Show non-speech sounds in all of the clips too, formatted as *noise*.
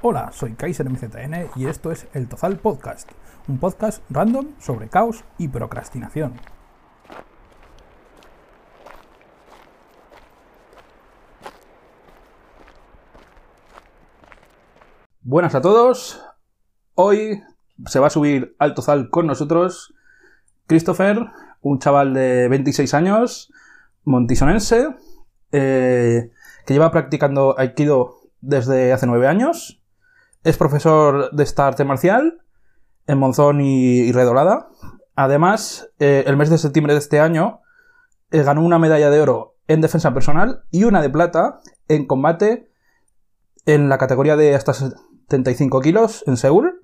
Hola, soy Kaiser MZN y esto es El Tozal Podcast, un podcast random sobre caos y procrastinación. Buenas a todos. Hoy se va a subir al Tozal con nosotros Christopher, un chaval de 26 años, montisonense, eh, que lleva practicando Aikido desde hace 9 años. Es profesor de esta arte marcial en Monzón y, y Redolada. Además, eh, el mes de septiembre de este año eh, ganó una medalla de oro en defensa personal y una de plata en combate en la categoría de hasta 75 kilos en Seúl.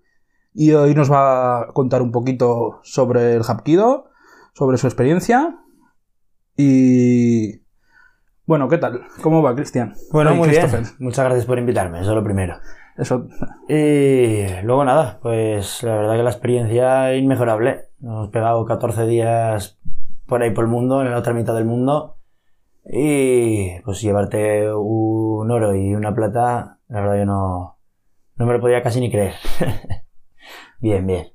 Y hoy nos va a contar un poquito sobre el Hapkido, sobre su experiencia. Y. Bueno, ¿qué tal? ¿Cómo va, Cristian? Bueno, Ay, muy bien. Muchas gracias por invitarme, eso es lo primero. Eso. Y luego nada, pues la verdad que la experiencia inmejorable. Nos hemos pegado 14 días por ahí por el mundo, en la otra mitad del mundo. Y pues llevarte un oro y una plata, la verdad que no, no me lo podía casi ni creer. *laughs* bien, bien.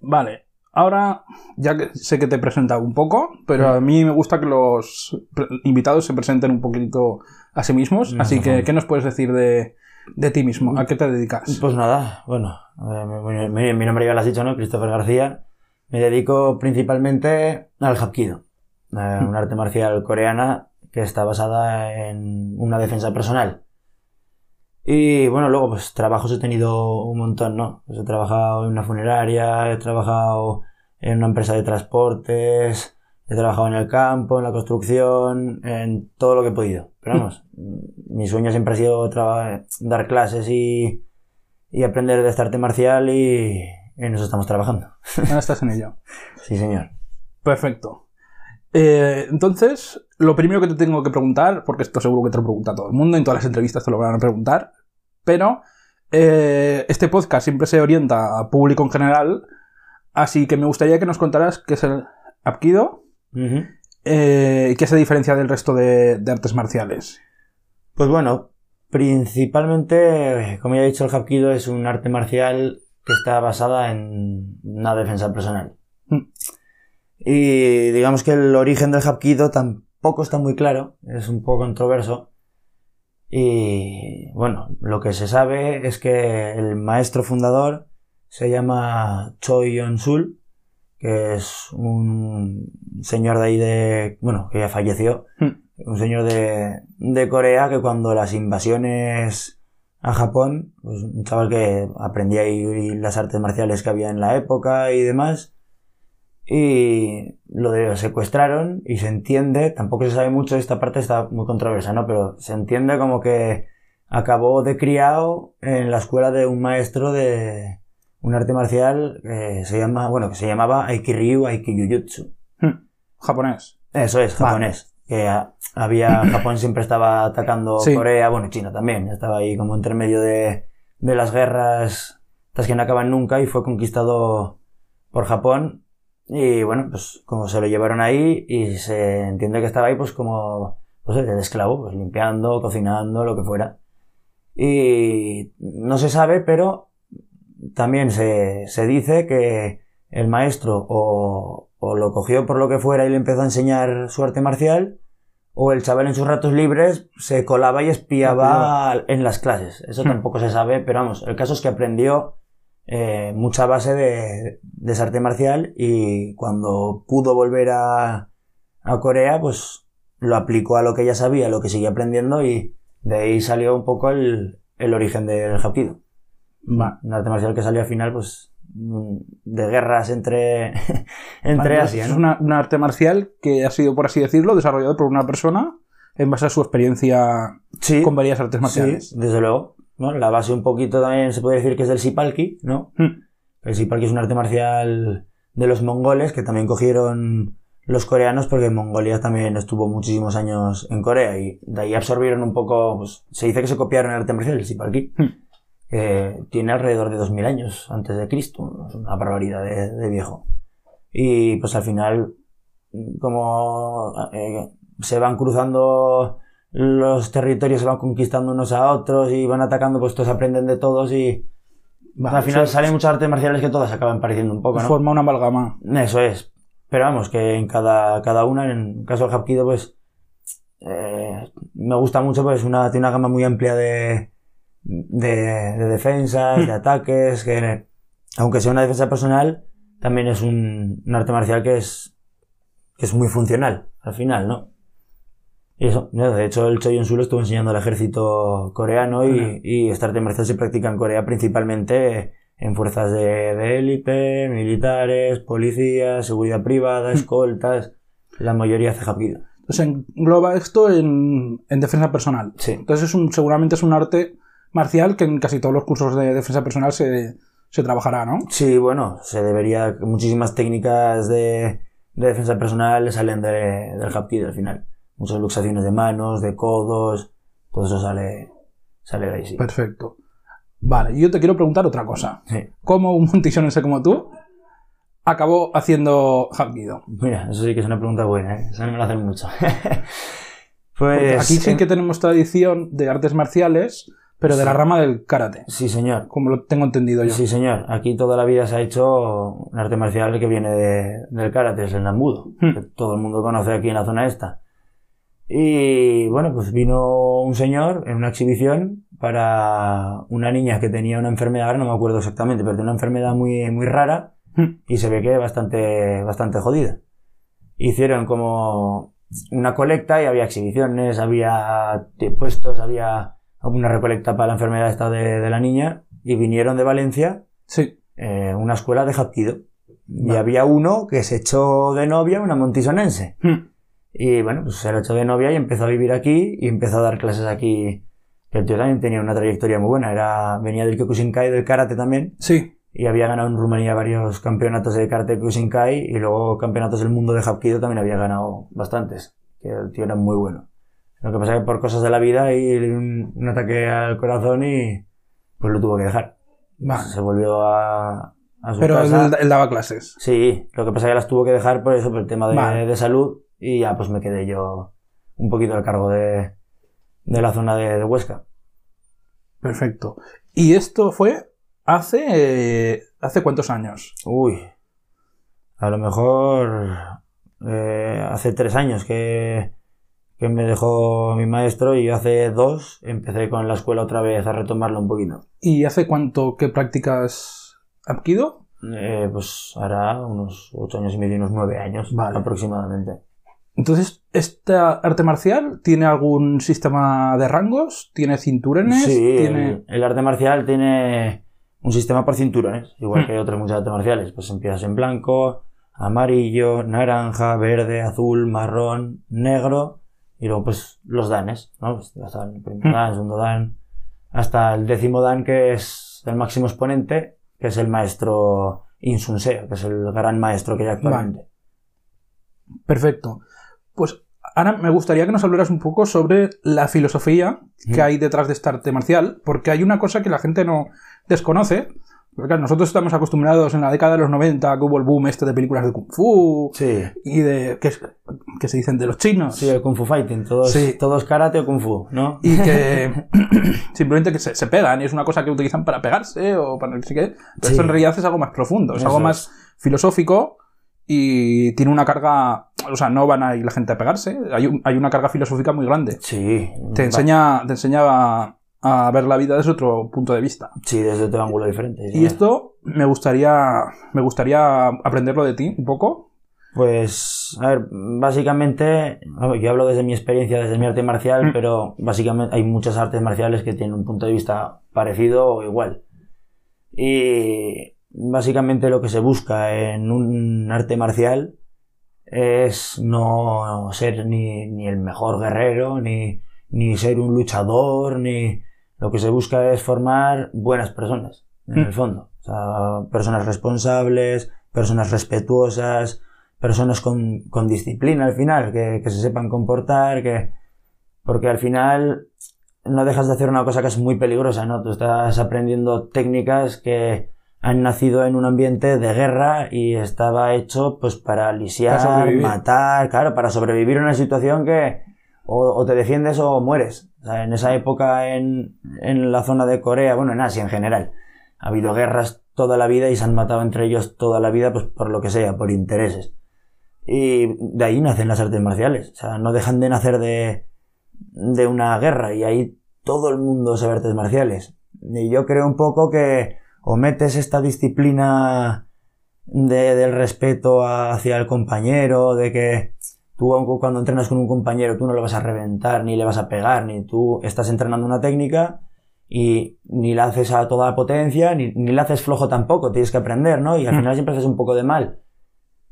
Vale. Ahora, ya que sé que te he presentado un poco, pero a mí me gusta que los invitados se presenten un poquito a sí mismos. No, Así que. ¿qué nos puedes decir de, de ti mismo? ¿A qué te dedicas? Pues nada, bueno, eh, mi, mi- mi nombre ya lo has dicho, ¿no? Christopher García. Me dedico principalmente al Hapkido, eh, un arte marcial coreana que está basada en una defensa personal. Y bueno, luego pues trabajos he tenido un montón, ¿no? Pues he trabajado en una funeraria, he trabajado en una empresa de transportes, he trabajado en el campo, en la construcción, en todo lo que he podido. Pero vamos, mi sueño siempre ha sido dar clases y, y aprender de este arte marcial y en eso estamos trabajando. Ahora estás en ello. *laughs* Sí, señor. Perfecto. Eh, entonces, lo primero que te tengo que preguntar, porque esto seguro que te lo pregunta todo el mundo, en todas las entrevistas te lo van a preguntar, pero eh, este podcast siempre se orienta a público en general, así que me gustaría que nos contaras qué es el Apkido Eh, y qué se diferencia del resto de, de artes marciales. Pues bueno, principalmente, como ya he dicho, el Hapkido es un arte marcial que está basada en una defensa personal. Mm. Y digamos que el origen del Hapkido tampoco está muy claro, es un poco controverso. Y bueno, lo que se sabe es que el maestro fundador se llama Choi Yon-sul, que es un señor de ahí de, bueno, que ya falleció, Mm. un señor de, de Corea que cuando las invasiones a Japón, pues un chaval que aprendía ahí las artes marciales que había en la época y demás, y lo de- secuestraron y se entiende, tampoco se sabe mucho, esta parte está muy controversa, ¿no? Pero se entiende como que acabó de criado en la escuela de un maestro de un arte marcial que se llama, bueno, que se llamaba Aikiryu Aikijujutsu. Hmm. Japonés. Eso es, Vale. japonés. Que a- había, *coughs* Japón siempre estaba atacando Sí. Corea, bueno, China también. Estaba ahí como entre medio de, de las guerras, estas que no acaban nunca, y fue conquistado por Japón. Y bueno, pues como se lo llevaron ahí, y se entiende que estaba ahí pues como, pues de esclavo, pues limpiando, cocinando, lo que fuera. Y no se sabe, pero también se, se dice que el maestro o, o lo cogió por lo que fuera y le empezó a enseñar su arte marcial, o el chaval en sus ratos libres se colaba y espiaba en las clases. Eso Hmm. tampoco se sabe, pero vamos, el caso es que aprendió eh, mucha base de, de ese arte marcial y cuando pudo volver a, a Corea, pues lo aplicó a lo que ya sabía, lo que seguía aprendiendo y de ahí salió un poco el, el origen del Hapkido. Va. Un arte marcial que salió al final, pues, mm, de guerras entre, *laughs* entre Asia, Es una, un arte marcial que ha sido, por así decirlo, desarrollado por una persona en base a su experiencia Sí, con varias artes sí, marciales. desde luego. ¿no? La base un poquito también se puede decir que es del Sipalki, ¿no? Hmm. El Sipalki es un arte marcial de los mongoles que también cogieron los coreanos porque Mongolia también estuvo muchísimos años en Corea y de ahí absorbieron un poco, pues, se dice que se copiaron el arte marcial del Sipalki. Hmm. Que tiene alrededor de 2000 años antes de Cristo, es una barbaridad de, de viejo. Y pues al final, como eh, se van cruzando los territorios se van conquistando unos a otros y van atacando, pues todos aprenden de todos y Vale, al final salen muchas artes marciales que todas acaban pareciendo un poco, ¿no? Forma una amalgama. Eso es. Pero vamos, que en cada, cada una, en el caso del Hapkido, pues eh, me gusta mucho, pues una, tiene una gama muy amplia de, de, de defensas, de ataques, que aunque sea una defensa personal, también es un, un arte marcial que es, que es muy funcional, al final, ¿no? Y eso, de hecho el Choi Su lo estuvo enseñando al ejército coreano y, Ajá. y este arte marcial se practica en Corea principalmente en fuerzas de, de élite, militares, policías, seguridad privada, escoltas, la mayoría hace Hapkido. Entonces engloba esto en, en defensa personal. Sí. Entonces es un, seguramente es un arte marcial que en casi todos los cursos de defensa personal se, se trabajará, ¿no? Sí, bueno, se debería, muchísimas técnicas de, de defensa personal salen de, del Hapkido al final. Muchas luxaciones de manos, de codos, todo eso sale, sale de ahí, sí. Perfecto. Vale, yo te quiero preguntar otra cosa. Sí. ¿Cómo un montisonense como tú acabó haciendo Hapkido? Mira, eso sí que es una pregunta buena, ¿eh? Esa no me la hacen mucho. *laughs* Porque pues. aquí sí en- que tenemos tradición de artes marciales, pero de la rama del karate, Sí, señor. como lo tengo entendido yo. Sí, señor. Aquí toda la vida se ha hecho un arte marcial que viene de- del karate, es el nambudo, Hmm. que todo el mundo conoce aquí en la zona esta. Y bueno, pues vino un señor en una exhibición para una niña que tenía una enfermedad, ahora no me acuerdo exactamente, pero tenía una enfermedad muy, muy rara Hmm. y se ve que bastante, bastante jodida. Hicieron como una colecta y había exhibiciones, había puestos, había una recolecta para la enfermedad esta de, de la niña y vinieron de Valencia Sí. eh, una escuela de Hapkido. Y había uno que se echó de novia, una montisonense. Hmm. Y bueno, pues se lo echó de novia y empezó a vivir aquí y empezó a dar clases aquí. Que el tío también tenía una trayectoria muy buena. Era, venía del Kyokushinkai, del karate también. Sí. Y había ganado en Rumanía varios campeonatos de karate Kyokushinkai y luego campeonatos del mundo de Hapkido también había ganado bastantes. Que el tío era muy bueno. Lo que pasa es que por cosas de la vida y un, un ataque al corazón y pues lo tuvo que dejar. Se volvió a, a su Pero él, casa. él daba clases. Sí, lo que pasa es que las tuvo que dejar por eso, por el tema de, de salud y ya pues me quedé yo un poquito al cargo de, de la zona de, de Huesca. Perfecto. Y esto fue hace. eh, ¿Hace cuántos años? Uy, a lo mejor eh, hace tres años que, que me dejó mi maestro y hace dos empecé con la escuela otra vez a retomarlo un poquito. ¿Y hace cuánto que practicas Hapkido? Eh, pues hará unos ocho años y medio, unos nueve años Vale. aproximadamente. Entonces, ¿esta arte marcial tiene algún sistema de rangos? ¿Tiene cinturones? Sí, ¿Tiene... el, el arte marcial tiene un sistema por cinturones, igual Hmm. que otras muchas artes marciales. Pues empiezas en blanco, amarillo, naranja, verde, azul, marrón, negro y luego pues los danes, ¿no? Pues hasta el primer Hmm. dan, segundo dan, hasta el décimo dan que es el máximo exponente, que es el maestro Insunseo, que es el gran maestro que hay actualmente. Perfecto. Pues ahora me gustaría que nos hablaras un poco sobre la filosofía que Mm. hay detrás de esta arte marcial, porque hay una cosa que la gente no desconoce. Porque claro, nosotros estamos acostumbrados en la década de los 90 que hubo el boom este de películas de Kung Fu Sí, y de. que, es- que se dicen de los chinos. sí, el Kung Fu Fighting, todos, Sí. todos karate o Kung Fu, ¿no? Y que *coughs* simplemente que se, se pegan y es una cosa que utilizan para pegarse o para no sé qué. Pero Sí. esto en realidad es algo más profundo, es Eso algo es. más filosófico y tiene una carga. O sea, no van a ir la gente a pegarse, hay, un- hay una carga filosófica muy grande. Sí. Te enseña, te enseña a, ver la vida desde otro punto de vista. Sí, desde otro ángulo diferente. Y esto me gustaría, me gustaría aprenderlo de ti un poco. Pues, a ver, básicamente, yo hablo desde mi experiencia, desde mi arte marcial, Mm. pero básicamente hay muchas artes marciales que tienen un punto de vista parecido o igual. Y básicamente lo que se busca en un arte marcial es no ser ni, ni el mejor guerrero, ni, ni ser un luchador, ni... Lo que se busca es formar buenas personas, en Mm. el fondo. O sea, personas responsables, personas respetuosas, personas con, con disciplina al final, que, que se sepan comportar, que... Porque al final no dejas de hacer una cosa que es muy peligrosa, ¿no? Tú estás aprendiendo técnicas que han nacido en un ambiente de guerra y estaba hecho pues para lisiar, Para matar, claro, para sobrevivir a una situación que o, o te defiendes o mueres. O sea, en esa época en, en la zona de Corea, bueno, en Asia en general, ha habido guerras toda la vida y se han matado entre ellos toda la vida, pues por lo que sea, por intereses. Y de ahí nacen las artes marciales. O sea, no dejan de nacer de, de una guerra y ahí todo el mundo sabe artes marciales. Y yo creo un poco que o metes esta disciplina de, del respeto hacia el compañero, de que tú cuando entrenas con un compañero tú no lo vas a reventar, ni le vas a pegar, ni tú estás entrenando una técnica y ni la haces a toda potencia, ni, ni la haces flojo tampoco, tienes que aprender, ¿no? Y al final siempre haces un poco de mal.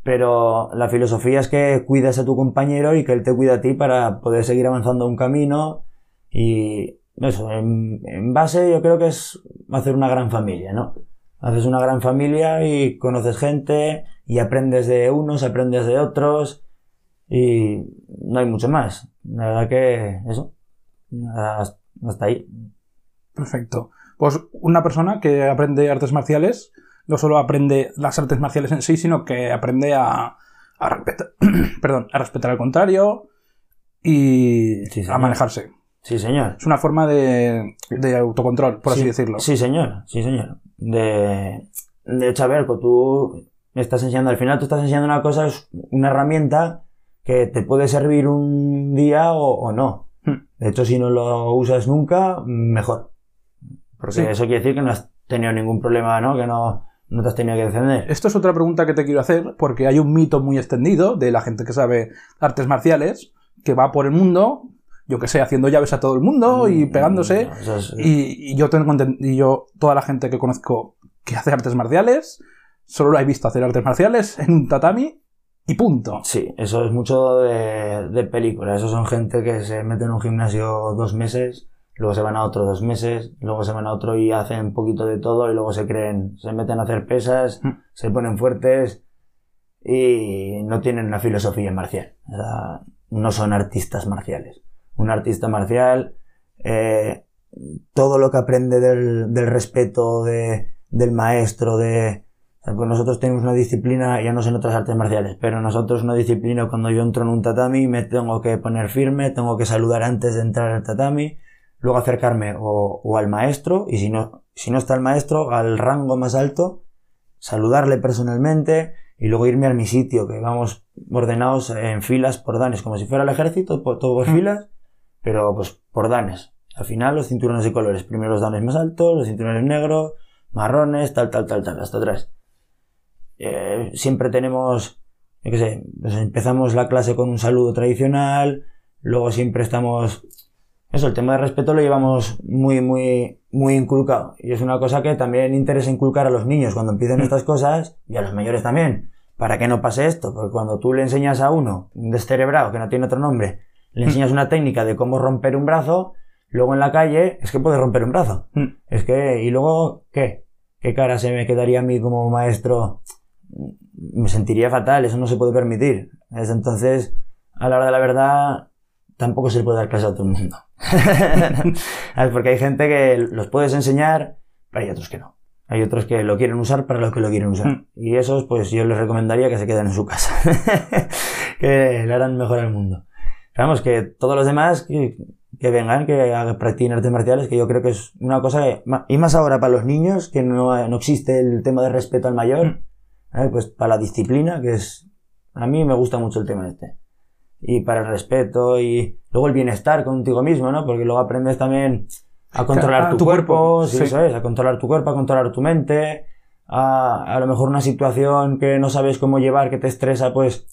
Pero la filosofía es que cuidas a tu compañero y que él te cuida a ti para poder seguir avanzando un camino y eso, en, en base yo creo que es hacer una gran familia, ¿no? Haces una gran familia y conoces gente y aprendes de unos, aprendes de otros y no hay mucho más. La verdad que eso, hasta ahí. Perfecto. Pues una persona que aprende artes marciales no solo aprende las artes marciales en sí, sino que aprende a, a respetar, *clears throat* perdón, a respetar al contrario y Sí, a manejarse. Sí, señor. Es una forma de, de autocontrol, por así Sí, decirlo. Sí, señor, sí, señor. De, de hecho, a ver, pues tú me estás enseñando, al final tú estás enseñando una cosa, es una herramienta que te puede servir un día o, o no. Hmm. De hecho, si no lo usas nunca, mejor. Porque Sí. eso quiere decir que no has tenido ningún problema, ¿no? Que no, no te has tenido que defender. Esto es otra pregunta que te quiero hacer, porque hay un mito muy extendido de la gente que sabe artes marciales, que va por el mundo, yo que sé, haciendo llaves a todo el mundo y Mm, pegándose. no, es- Y, y yo tengo y yo, toda la gente que conozco que hace artes marciales, solo lo he visto hacer artes marciales en un tatami y punto. Sí, eso es mucho de, de película. Eso son gente que se mete en un gimnasio dos meses, luego se van a otro dos meses, luego se van a otro y hacen un poquito de todo y luego se creen, se meten a hacer pesas, Mm. se ponen fuertes y no tienen una filosofía marcial. O sea, no son artistas marciales. Un artista marcial, eh, todo lo que aprende del, del respeto de, del maestro, de, nosotros tenemos una disciplina, ya no sé en otras artes marciales, pero nosotros una disciplina cuando yo entro en un tatami me tengo que poner firme, tengo que saludar antes de entrar al tatami, luego acercarme o, o al maestro, y si no, si no está el maestro, al rango más alto, saludarle personalmente y luego irme a mi sitio, que vamos ordenados en filas por danes, como si fuera el ejército, por, todo por filas, pero pues por danes. Al final los cinturones de colores, primero los danes más altos, los cinturones negros, marrones, tal, tal, tal, tal, hasta atrás. Eh, siempre tenemos, yo qué sé, pues empezamos la clase con un saludo tradicional, luego siempre estamos, eso, el tema de respeto lo llevamos muy, muy, muy inculcado. Y es una cosa que también interesa inculcar a los niños cuando empiecen *laughs* estas cosas, y a los mayores también, para que no pase esto, porque cuando tú le enseñas a uno, un descerebrado, que no tiene otro nombre, le enseñas una técnica de cómo romper un brazo, luego en la calle es que puede romper un brazo. Mm. Es que, y luego, ¿qué? ¿Qué cara se me quedaría a mí como maestro? Me sentiría fatal, eso no se puede permitir. Es entonces, a la hora de la verdad, tampoco se le puede dar clase a todo el mundo. *laughs* Porque hay gente que los puedes enseñar, pero hay otros que no. Hay otros que lo quieren usar para lo que lo quieren usar. Mm. Y esos, pues yo les recomendaría que se queden en su casa. *laughs* que le harán mejor al mundo. Vamos, que todos los demás que, que vengan, que practiquen artes marciales, que yo creo que es una cosa que, y más ahora para los niños, que no, no existe el tema de respeto al mayor, ¿eh? pues para la disciplina, que es, a mí me gusta mucho el tema este. Y para el respeto y luego el bienestar contigo mismo, ¿no? Porque luego aprendes también a controlar A tu, tu cuerpo, cuerpo, sí, sí. eso es, a controlar tu cuerpo, a controlar tu mente, a, a lo mejor una situación que no sabes cómo llevar, que te estresa, pues,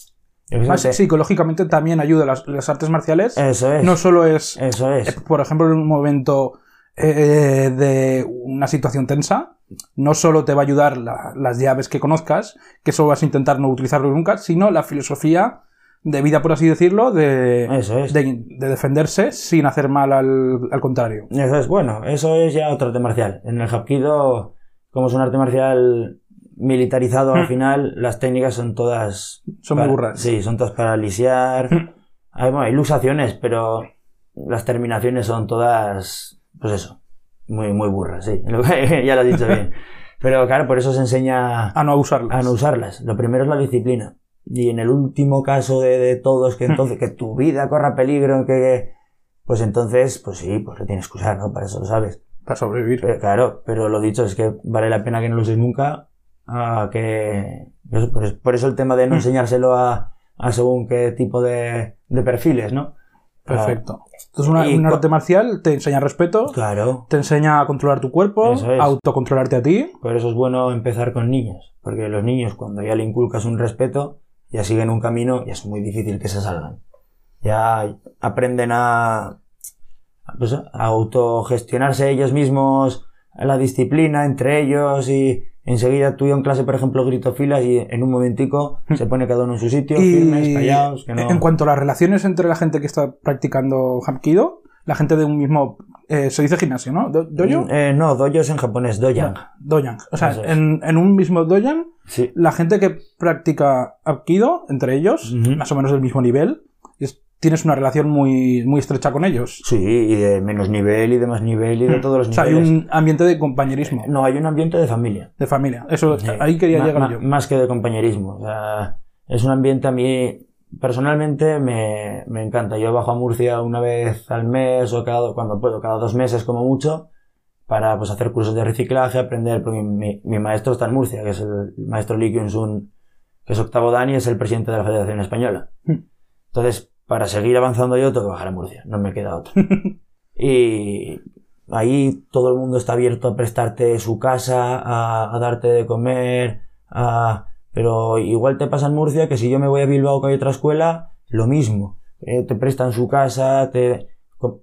Más te- psicológicamente también ayuda las, las artes marciales. eso es, No solo es, eso eh, es. por ejemplo, en un momento eh, de una situación tensa, no solo te va a ayudar la- las llaves que conozcas, que eso vas a intentar no utilizarlo nunca, sino la filosofía de vida, por así decirlo, de, Eso es. de, de defenderse sin hacer mal al, al contrario. Eso es, bueno, eso es ya otro arte marcial. En el Hapkido, como es un arte marcial militarizado al Hmm. final, las técnicas son todas... Son muy burras. Sí, son todas para lisiar. Hmm. hay, bueno, hay luxaciones, pero las terminaciones son todas, pues eso, muy, muy burras, sí. *laughs* Ya lo has dicho bien. *laughs* Pero claro, por eso se enseña A no usarlas. a no usarlas. Lo primero es la disciplina. y en el último caso de, de todos, que entonces, que tu vida corra peligro, que, pues entonces, pues sí, pues lo tienes que usar, ¿no? Para eso lo sabes. Para sobrevivir. Pero, claro, pero lo dicho es que vale la pena que no lo uses nunca, a que, por, eso- por eso el tema de no *laughs* enseñárselo a, a según qué tipo de, de perfiles, ¿no? Perfecto. Entonces, una, un arte marcial te enseña respeto, Ah, Claro. te enseña a controlar tu cuerpo, es. a autocontrolarte a ti. Por eso es bueno empezar con niños, porque los niños cuando ya le inculcas un respeto, ya siguen un camino y es muy difícil que se salgan. Ya aprenden a, a, pues, a autogestionarse ellos mismos, la disciplina entre ellos y enseguida tú y yo en clase, por ejemplo, grito filas y en un momentico se pone cada uno en su sitio, firmes, callados, que no... en cuanto a las relaciones entre la gente que está practicando Hapkido, la gente de un mismo... eh, se dice gimnasio, ¿no? Do- ¿Dojo? Eh, no, dojo es en japonés, doyan. Doyan. O sea, es. en, en un mismo doyan, Sí. la gente que practica Hapkido, entre ellos, más o menos del mismo nivel, es- tienes una relación muy, muy estrecha con ellos. Sí, y de menos nivel y de más nivel y de todos los O sea, hay niveles. un ambiente de compañerismo, No, hay un ambiente de familia. de familia. Eso, Sí. ahí quería Ma- llegar ma- yo. Más que de compañerismo. O sea, es un ambiente a mí, personalmente, me, me encanta. Yo bajo a Murcia una vez al mes o cada, cuando puedo, cada dos meses como mucho, para pues hacer cursos de reciclaje, aprender, porque mi, mi maestro está en Murcia, que es el maestro Lee Kyun-sun, que es octavo dan y es el presidente de la Federación Española. Hmm. Entonces, para seguir avanzando yo tengo que bajar a Murcia, no me queda otro. *laughs* y ahí todo el mundo está abierto a prestarte su casa, a, a darte de comer, a... pero igual te pasa en Murcia que si yo me voy a Bilbao que hay otra escuela, lo mismo. Eh, te prestan su casa, te...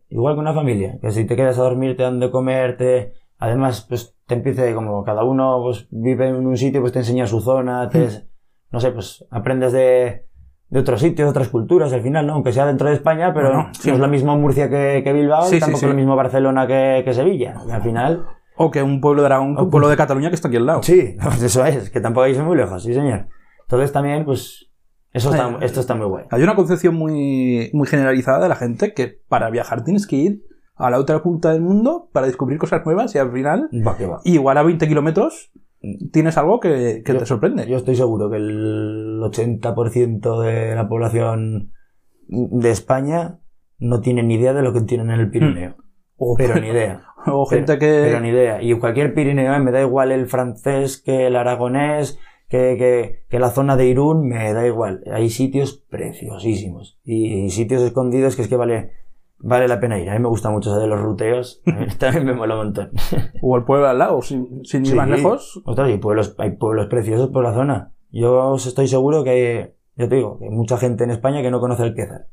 igual que una familia, que si te quedas a dormir te dan de comer, te... además pues te empiece como cada uno pues vive en un sitio pues te enseña su zona, te... *laughs* no sé, pues aprendes de, de otros sitios, de otras culturas al final, ¿no? Aunque sea dentro de España, pero Bueno, sí. no es lo mismo Murcia que, que Bilbao, Sí, y tampoco sí. lo mismo Barcelona que, que Sevilla. Al final, O que un pueblo de Aragón, un pueblo de Cataluña que está aquí al lado. sí, pues *laughs* eso es, que tampoco ir muy lejos, sí señor. Entonces también, pues, eso está, Ay, esto está muy guay. Hay una concepción muy, muy generalizada de la gente que para viajar tienes que ir a la otra punta del mundo para descubrir cosas nuevas y al final, Va que va. igual a 20 kilómetros, tienes algo que, que Yo- te sorprende. Yo estoy seguro que el 80% de la población de España no tiene ni idea de lo que tienen en el Pirineo. o, Pero ni idea. *laughs* o gente pero, que... Pero ni idea. Y cualquier Pirineo, eh, me da igual el francés que el aragonés, que, que, que la zona de Irún, me da igual. Hay sitios preciosísimos. Y, y sitios escondidos que es que vale, vale la pena ir. A mí me gusta mucho eso de los ruteos. A *laughs* También me mola un montón. *laughs* O el pueblo al lado, sin, sin ir Sí. más lejos. Ostras, hay pueblos, hay pueblos preciosos por la zona. Yo os estoy seguro que hay, ya te digo, que hay mucha gente en España que no conoce el Quezar.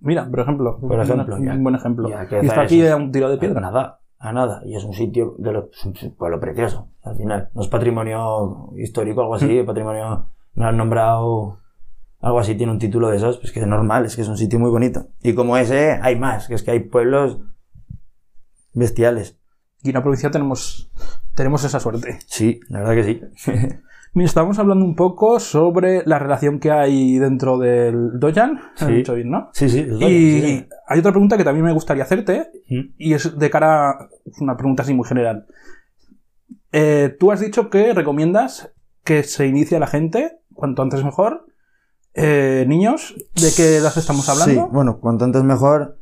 Mira, por ejemplo. Por ejemplo, un, ya. un buen ejemplo. Ya, y está aquí a un tiro de A piedra. nada, a nada. Y es un sitio de lo, es un pueblo precioso, al final. No es patrimonio histórico, algo así, patrimonio, me lo han nombrado, algo así, tiene un título de esos, pues que es normal, es que es un sitio muy bonito. Y como ese, hay más, que es que hay pueblos bestiales. Y en la provincia tenemos, tenemos esa suerte. Sí, la verdad que sí. *laughs* Mira, estábamos hablando un poco sobre la relación que hay dentro del Dojan. Sí. Dicho bien, ¿no? sí, sí. Y sí, sí. hay otra pregunta que también me gustaría hacerte, Mm. y es de cara. Es una pregunta así muy general. Eh, tú has dicho que recomiendas que se inicie la gente, cuanto antes mejor. Eh, niños, ¿de qué edad estamos hablando? Sí, bueno, cuanto antes mejor.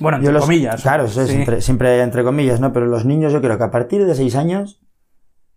Bueno, entre los- comillas. Claro, eso es, Sí. entre- siempre entre comillas, ¿no? Pero los niños yo creo que a partir de 6 años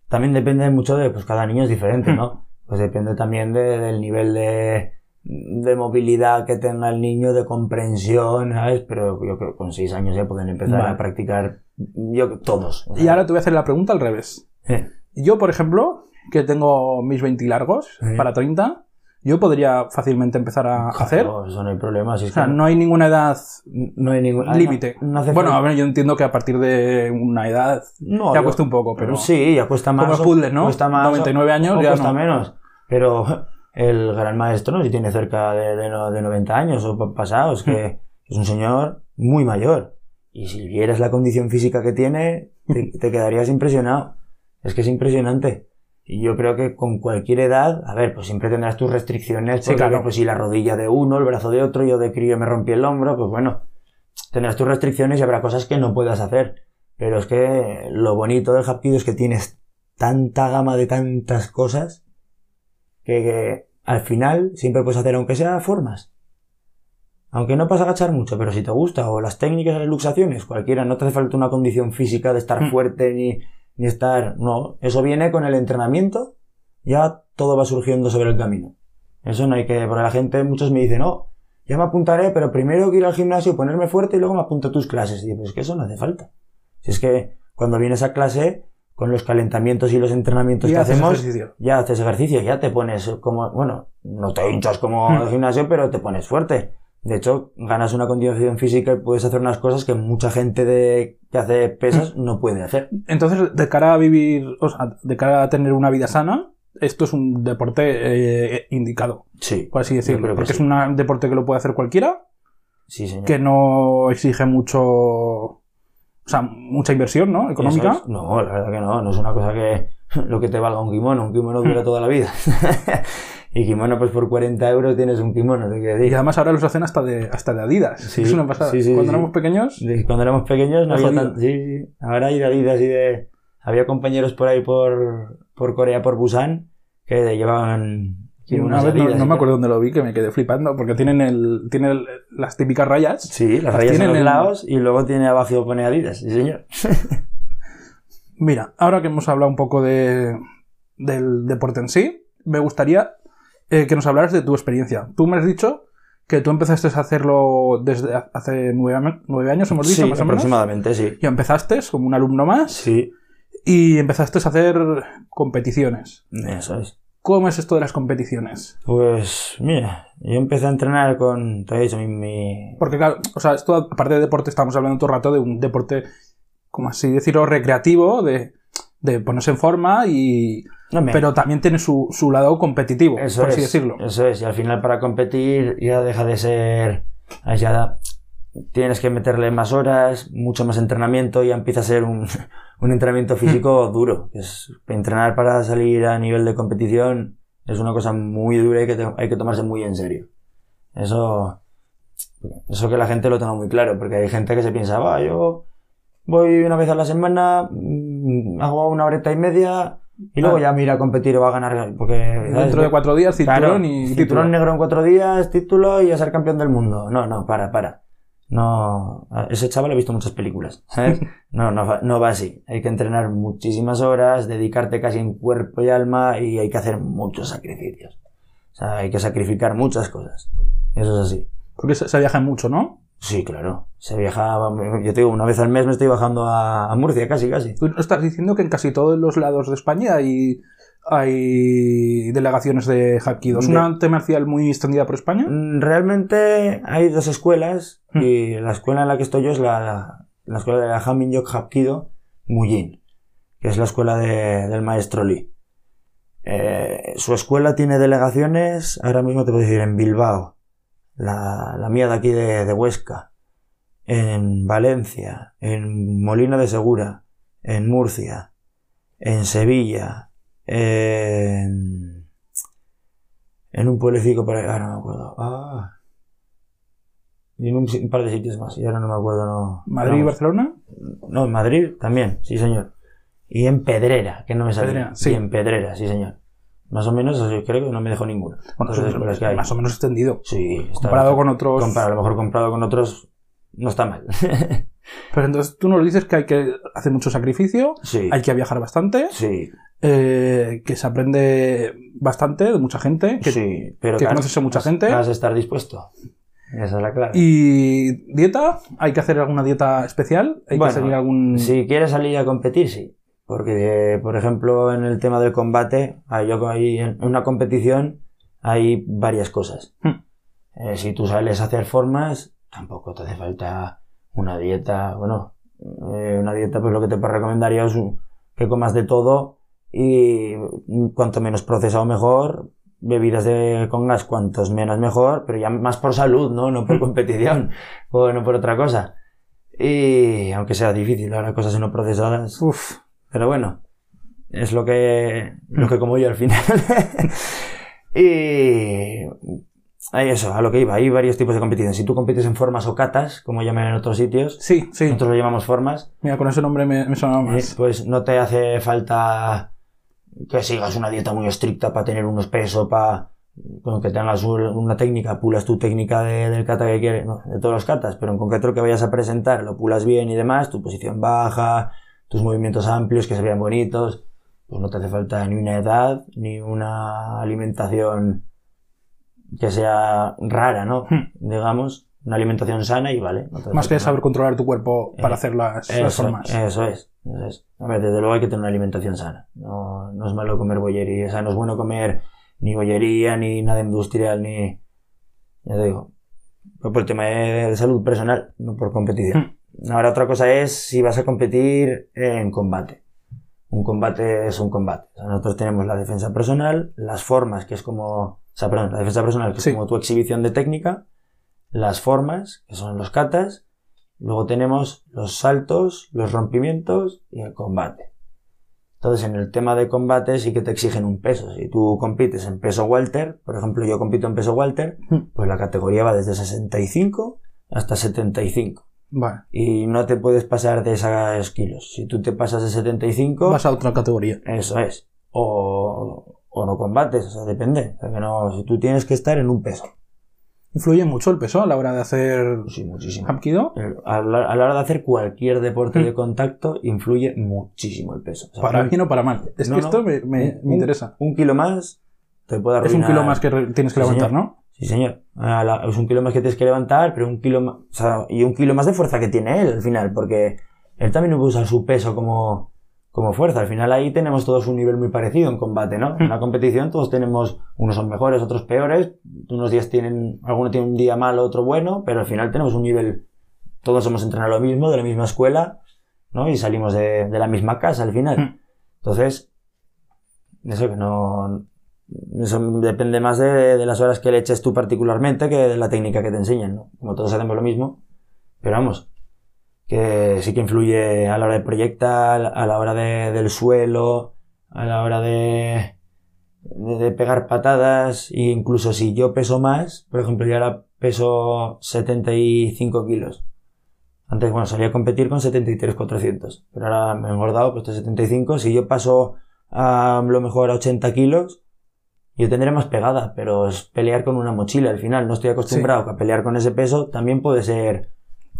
también depende mucho de, pues cada niño es diferente, Hmm. ¿no? Pues depende también de- del nivel de, de movilidad que tenga el niño, de comprensión, ¿sabes? Pero yo creo que con 6 años ya pueden empezar Vale. a practicar, yo todos. Y ahora te voy a hacer la pregunta al revés. eh, Yo, por ejemplo, que tengo mis 20 largos Sí. para 30, yo podría fácilmente empezar a hacer. no, eso no hay problema. Si es O sea, que no hay ninguna edad no hay ningún límite. No, no bueno, a ver, yo entiendo que a partir de una edad no, ya yo- cuesta un poco, pero Sí, ya cuesta más. como el o- puzzle, ¿no? Cuesta más. 99 años o ya cuesta no. menos. Pero el gran maestro, ¿no? Si tiene cerca de, de, de 90 años o pa- pasados, que es un señor muy mayor. Y si vieras la condición física que tiene, te, te quedarías impresionado. Es que es impresionante. Y yo creo que con cualquier edad, a ver, pues siempre tendrás tus restricciones. Sí, porque, claro. Pues si la rodilla de uno, el brazo de otro, yo de crío me rompí el hombro, pues bueno, tendrás tus restricciones y habrá cosas que no puedas hacer. Pero es que lo bonito del Hapkido es que tienes tanta gama de tantas cosas que, que al final siempre puedes hacer, aunque sea formas. Aunque no pasa a agachar mucho, pero si te gusta, o las técnicas de las luxaciones, cualquiera, no te hace falta una condición física de estar Mm. fuerte ni, ni estar. No, eso viene con el entrenamiento, ya todo va surgiendo sobre el camino. Eso no hay que. Porque la gente, muchos me dicen, no, ya me apuntaré, pero primero quiero ir al gimnasio, ponerme fuerte y luego me apunto a tus clases. Y digo, pues es que eso no hace falta. Si es que cuando vienes a clase, con los calentamientos y los entrenamientos Y que hacemos, ejercicio. ya haces ejercicio, ya te pones como, bueno, no te hinchas como Hmm. el gimnasio, pero te pones fuerte. De hecho, ganas una condición física y puedes hacer unas cosas que mucha gente de, que hace pesas Hmm. no puede hacer. Entonces, de cara a vivir, o sea, de cara a tener una vida sana, esto es un deporte eh, indicado, Sí. por así decirlo. Porque sí. es un deporte que lo puede hacer cualquiera, Sí, señor. que no exige mucho, o sea, mucha inversión, ¿no? Económica. Es. No, la verdad que no. No es una cosa que *laughs* lo que te valga un kimono. Un kimono dura toda la vida. *laughs* y kimono, pues por 40 euros tienes un kimono, te Y además ahora los hacen hasta de, hasta de Adidas. Sí, es una pasada. sí, sí, Cuando éramos pequeños, Cuando éramos pequeños no había tan... Sí, sí. Ahora hay de Adidas y de... Había compañeros por ahí por, por Corea, por Busan, que llevaban... una vez no, me acuerdo dónde lo vi, que me quedé flipando, porque tienen, el, tienen el- las típicas rayas. Sí, las Las rayas en tienen los en- lados y luego tiene abajo pone Adidas. Sí, señor. Mira, ahora que hemos hablado un poco de, del deporte en sí, me gustaría eh, que nos hablaras de tu experiencia. Tú me has dicho que tú empezaste a hacerlo desde hace nueve, años, hemos dicho, sí, más o menos. aproximadamente, sí. Y empezaste como un alumno más Sí, y empezaste a hacer competiciones. eso es. ¿Cómo es esto de las competiciones? Pues, mira, yo empecé a entrenar con... Te he dicho, mi... mi- Porque claro, o sea, esto aparte de deporte, estamos hablando todo el rato de un deporte, como así decirlo, recreativo, de, de ponerse en forma y... No, me- Pero también tiene su, su lado competitivo, Eso por es, así decirlo. Eso es, y al final para competir ya deja de ser. Ya tienes que meterle más horas, mucho más entrenamiento, ya empieza a ser un, *laughs* un entrenamiento físico *laughs* duro. Es, entrenar para salir a nivel de competición es una cosa muy dura y que te- hay que tomarse muy en serio. Eso, eso que la gente lo tenga muy claro, porque hay gente que se piensa, va, yo voy una vez a la semana, mm, hago una horeta y media, y luego ya me iré a competir o va a ganar, porque ¿sabes? Dentro de cuatro días, cinturón Claro, y cinturón título. negro en cuatro días, título y a ser campeón del mundo. No, no, para, para. No, ese chaval he visto muchas películas, ¿sabes? *laughs* No, no, no va así. Hay que entrenar muchísimas horas, dedicarte casi en cuerpo y alma y hay que hacer muchos sacrificios. O sea, hay que sacrificar muchas cosas. Eso es así. Porque se, se viaja mucho, ¿no? Sí, claro. Se viaja, yo te digo, una vez al mes me estoy bajando a, Murcia, casi, casi. Tú estás diciendo que en casi todos los lados de España hay, hay delegaciones de Hapkido. ¿Es De- una arte marcial muy extendida por España? Mm, Realmente hay dos escuelas Hmm. y la escuela en la que estoy yo es la, la escuela de la Haminjok Hapkido Muyin, que es la escuela de- del maestro Lee. Eh, su escuela tiene delegaciones, ahora mismo te puedo decir, en Bilbao, la, la mía de aquí de, de Huesca, en Valencia, en Molina de Segura, en Murcia, en Sevilla, en, en un pueblecito por ahí, ahora no me acuerdo. Ah. Y en un, par de sitios más, y ahora no me acuerdo, no. ¿Madrid y. Barcelona? No, en Madrid también, sí señor. Y en Pedrera, que no me sale. Pedrera, sí. Y en Pedrera, sí señor. Más o menos, así, creo que no me dejó ninguno. Bueno, Entonces, que hay. más o menos extendido. Sí, está Comparado con otros. a lo mejor comparado con otros, no está mal. *laughs* Pero entonces tú nos dices que hay que hacer mucho sacrificio, sí. hay que viajar bastante, Sí, eh, que se aprende bastante de mucha gente, que, sí. Pero que conoces a mucha has- gente. Has de estar dispuesto. Esa es la clave. Y dieta, hay que hacer alguna dieta especial, hay Bueno, que seguir algún... Si quieres salir a competir, sí. Porque, por ejemplo, en el tema del combate, yo ahí en una competición hay varias cosas. Hmm. Eh, si tú sales a hacer formas, tampoco te hace falta una dieta. Bueno, eh, una dieta, pues lo que te puedo recomendar yo es que comas de todo y cuanto menos procesado mejor. Bebidas de, con gas, cuantos menos mejor, pero ya más por salud, ¿no? No por *laughs* competición, o no por otra cosa. Y aunque sea difícil ahora cosas no procesadas, Uf, pero bueno, es lo que, lo que como yo al final. *laughs* y ahí eso, a lo que iba, hay varios tipos de competición. Si tú compites en formas o catas, como llaman en otros sitios, sí, sí. nosotros lo llamamos formas, Mira, con ese nombre me, me sonaba eh, más. pues no te hace falta que sigas una dieta muy estricta para tener unos pesos, para con que tengas un- una técnica, pulas tu técnica de- del kata que quieres, no, de todos los katas, pero en concreto lo que vayas a presentar, lo pulas bien y demás, tu posición baja, tus movimientos amplios, que se vean bonitos, pues no te hace falta ni una edad, ni una alimentación que sea rara, ¿no? Hmm. Digamos, una alimentación sana y vale. no Más que saber controlar tu cuerpo para Eh, hacer las, las eso, formas. eso es, eso es. A ver, desde luego hay que tener una alimentación sana. No, no es malo comer bollería. O sea, no es bueno comer ni bollería, ni nada industrial, ni... Ya te digo. Pero por el tema de, de salud personal, no por competición. Ahora otra cosa es si vas a competir en combate. Un combate es un combate. O sea, nosotros tenemos la defensa personal, las formas, que es como... O sea, perdón, la defensa personal, que es como tu exhibición de técnica, las formas, que son los katas, Luego tenemos los saltos, los rompimientos y el combate. Entonces, en el tema de combate sí que te exigen un peso. Si tú compites en peso welter, por ejemplo, yo compito en peso welter, Hmm. pues la categoría va desde 65 hasta 75. Vale. Y no te puedes pasar de esos kilos. Si tú te pasas de 75, Vas a otra categoría. eso es. O, o no combates, o sea, depende. O sea, que no, si tú tienes que estar en un peso. ¿Influye mucho el peso a la hora de hacer Sí, muchísimo. Hapkido? A la, a la hora de hacer cualquier deporte de contacto influye muchísimo el peso. O sea, ¿Para bien o para mal? Es No, que no. esto me, me- un- me interesa. Un kilo más te puede Es un arruinar. kilo más que tienes que Sí, levantar, señor. ¿no? Sí, señor. La- es un kilo más que tienes que levantar, pero un kilo más, o sea, y un kilo más de fuerza que tiene él al final, porque él también puede usar su peso como, como fuerza. Al final ahí tenemos todos un nivel muy parecido en combate, ¿no? En una competición todos tenemos, unos son mejores, otros peores, unos días tienen, alguno tiene un día malo, otro bueno, pero al final tenemos un nivel, todos hemos entrenado lo mismo, de la misma escuela, ¿no? Y salimos de, de la misma casa al final. Hmm. Entonces, eso que no, eso depende más de, las horas que le eches tú particularmente que de la técnica que te enseñan, ¿no? Como todos hacemos lo mismo. Pero vamos, que sí que influye a la hora de proyectar, a la hora de- del suelo, a la hora de, de, pegar patadas, e incluso si yo peso más, por ejemplo, yo ahora peso 75 kilos. Antes, bueno, solía competir con 73-400, pero ahora me he engordado, pues 75. Si yo paso a lo mejor a 80 kilos, yo tendré más pegada, pero es pelear con una mochila al final. No estoy acostumbrado a pelear con ese peso, también puede ser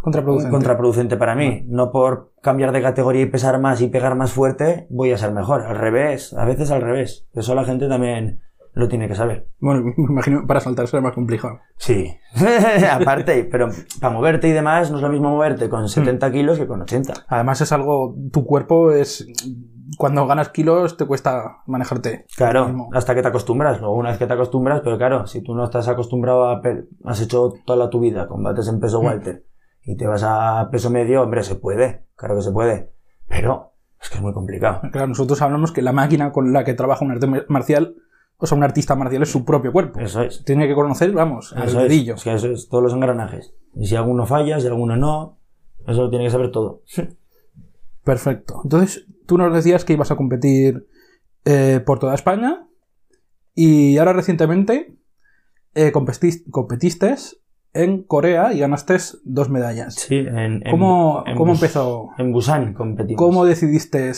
Contraproducente. contraproducente para mí. No por cambiar de categoría y pesar más y pegar más fuerte, voy a ser mejor. Al revés, a veces al revés. Eso la gente también lo tiene que saber. Bueno, *laughs* me imagino para saltar será más complicado. Sí. *laughs* Aparte, pero para moverte y demás, no es lo mismo moverte con 70 kilos que con 80. Además es algo, tu cuerpo es... Cuando ganas kilos te cuesta manejarte. Claro, hasta que te acostumbras. Luego, una vez que te acostumbras, pero claro, si tú no estás acostumbrado a. Has hecho toda tu vida combates en peso Mm. welter y te vas a peso medio, hombre, se puede. Claro que se puede. Pero es que es muy complicado. Claro, nosotros hablamos que la máquina con la que trabaja un arte marcial, o sea, un artista marcial es su propio cuerpo. Eso es. Tiene que conocer, vamos, es. dedillo. Es que eso es, todos los engranajes. Y si alguno falla, si alguno no, eso lo tiene que saber todo. *laughs* Perfecto. Entonces, tú nos decías que ibas a competir eh, por toda España y ahora recientemente eh, competis- competiste en Corea y ganaste dos medallas. Sí, en, ¿Cómo, en cómo empezó? En Busan competimos. ¿Cómo decidiste?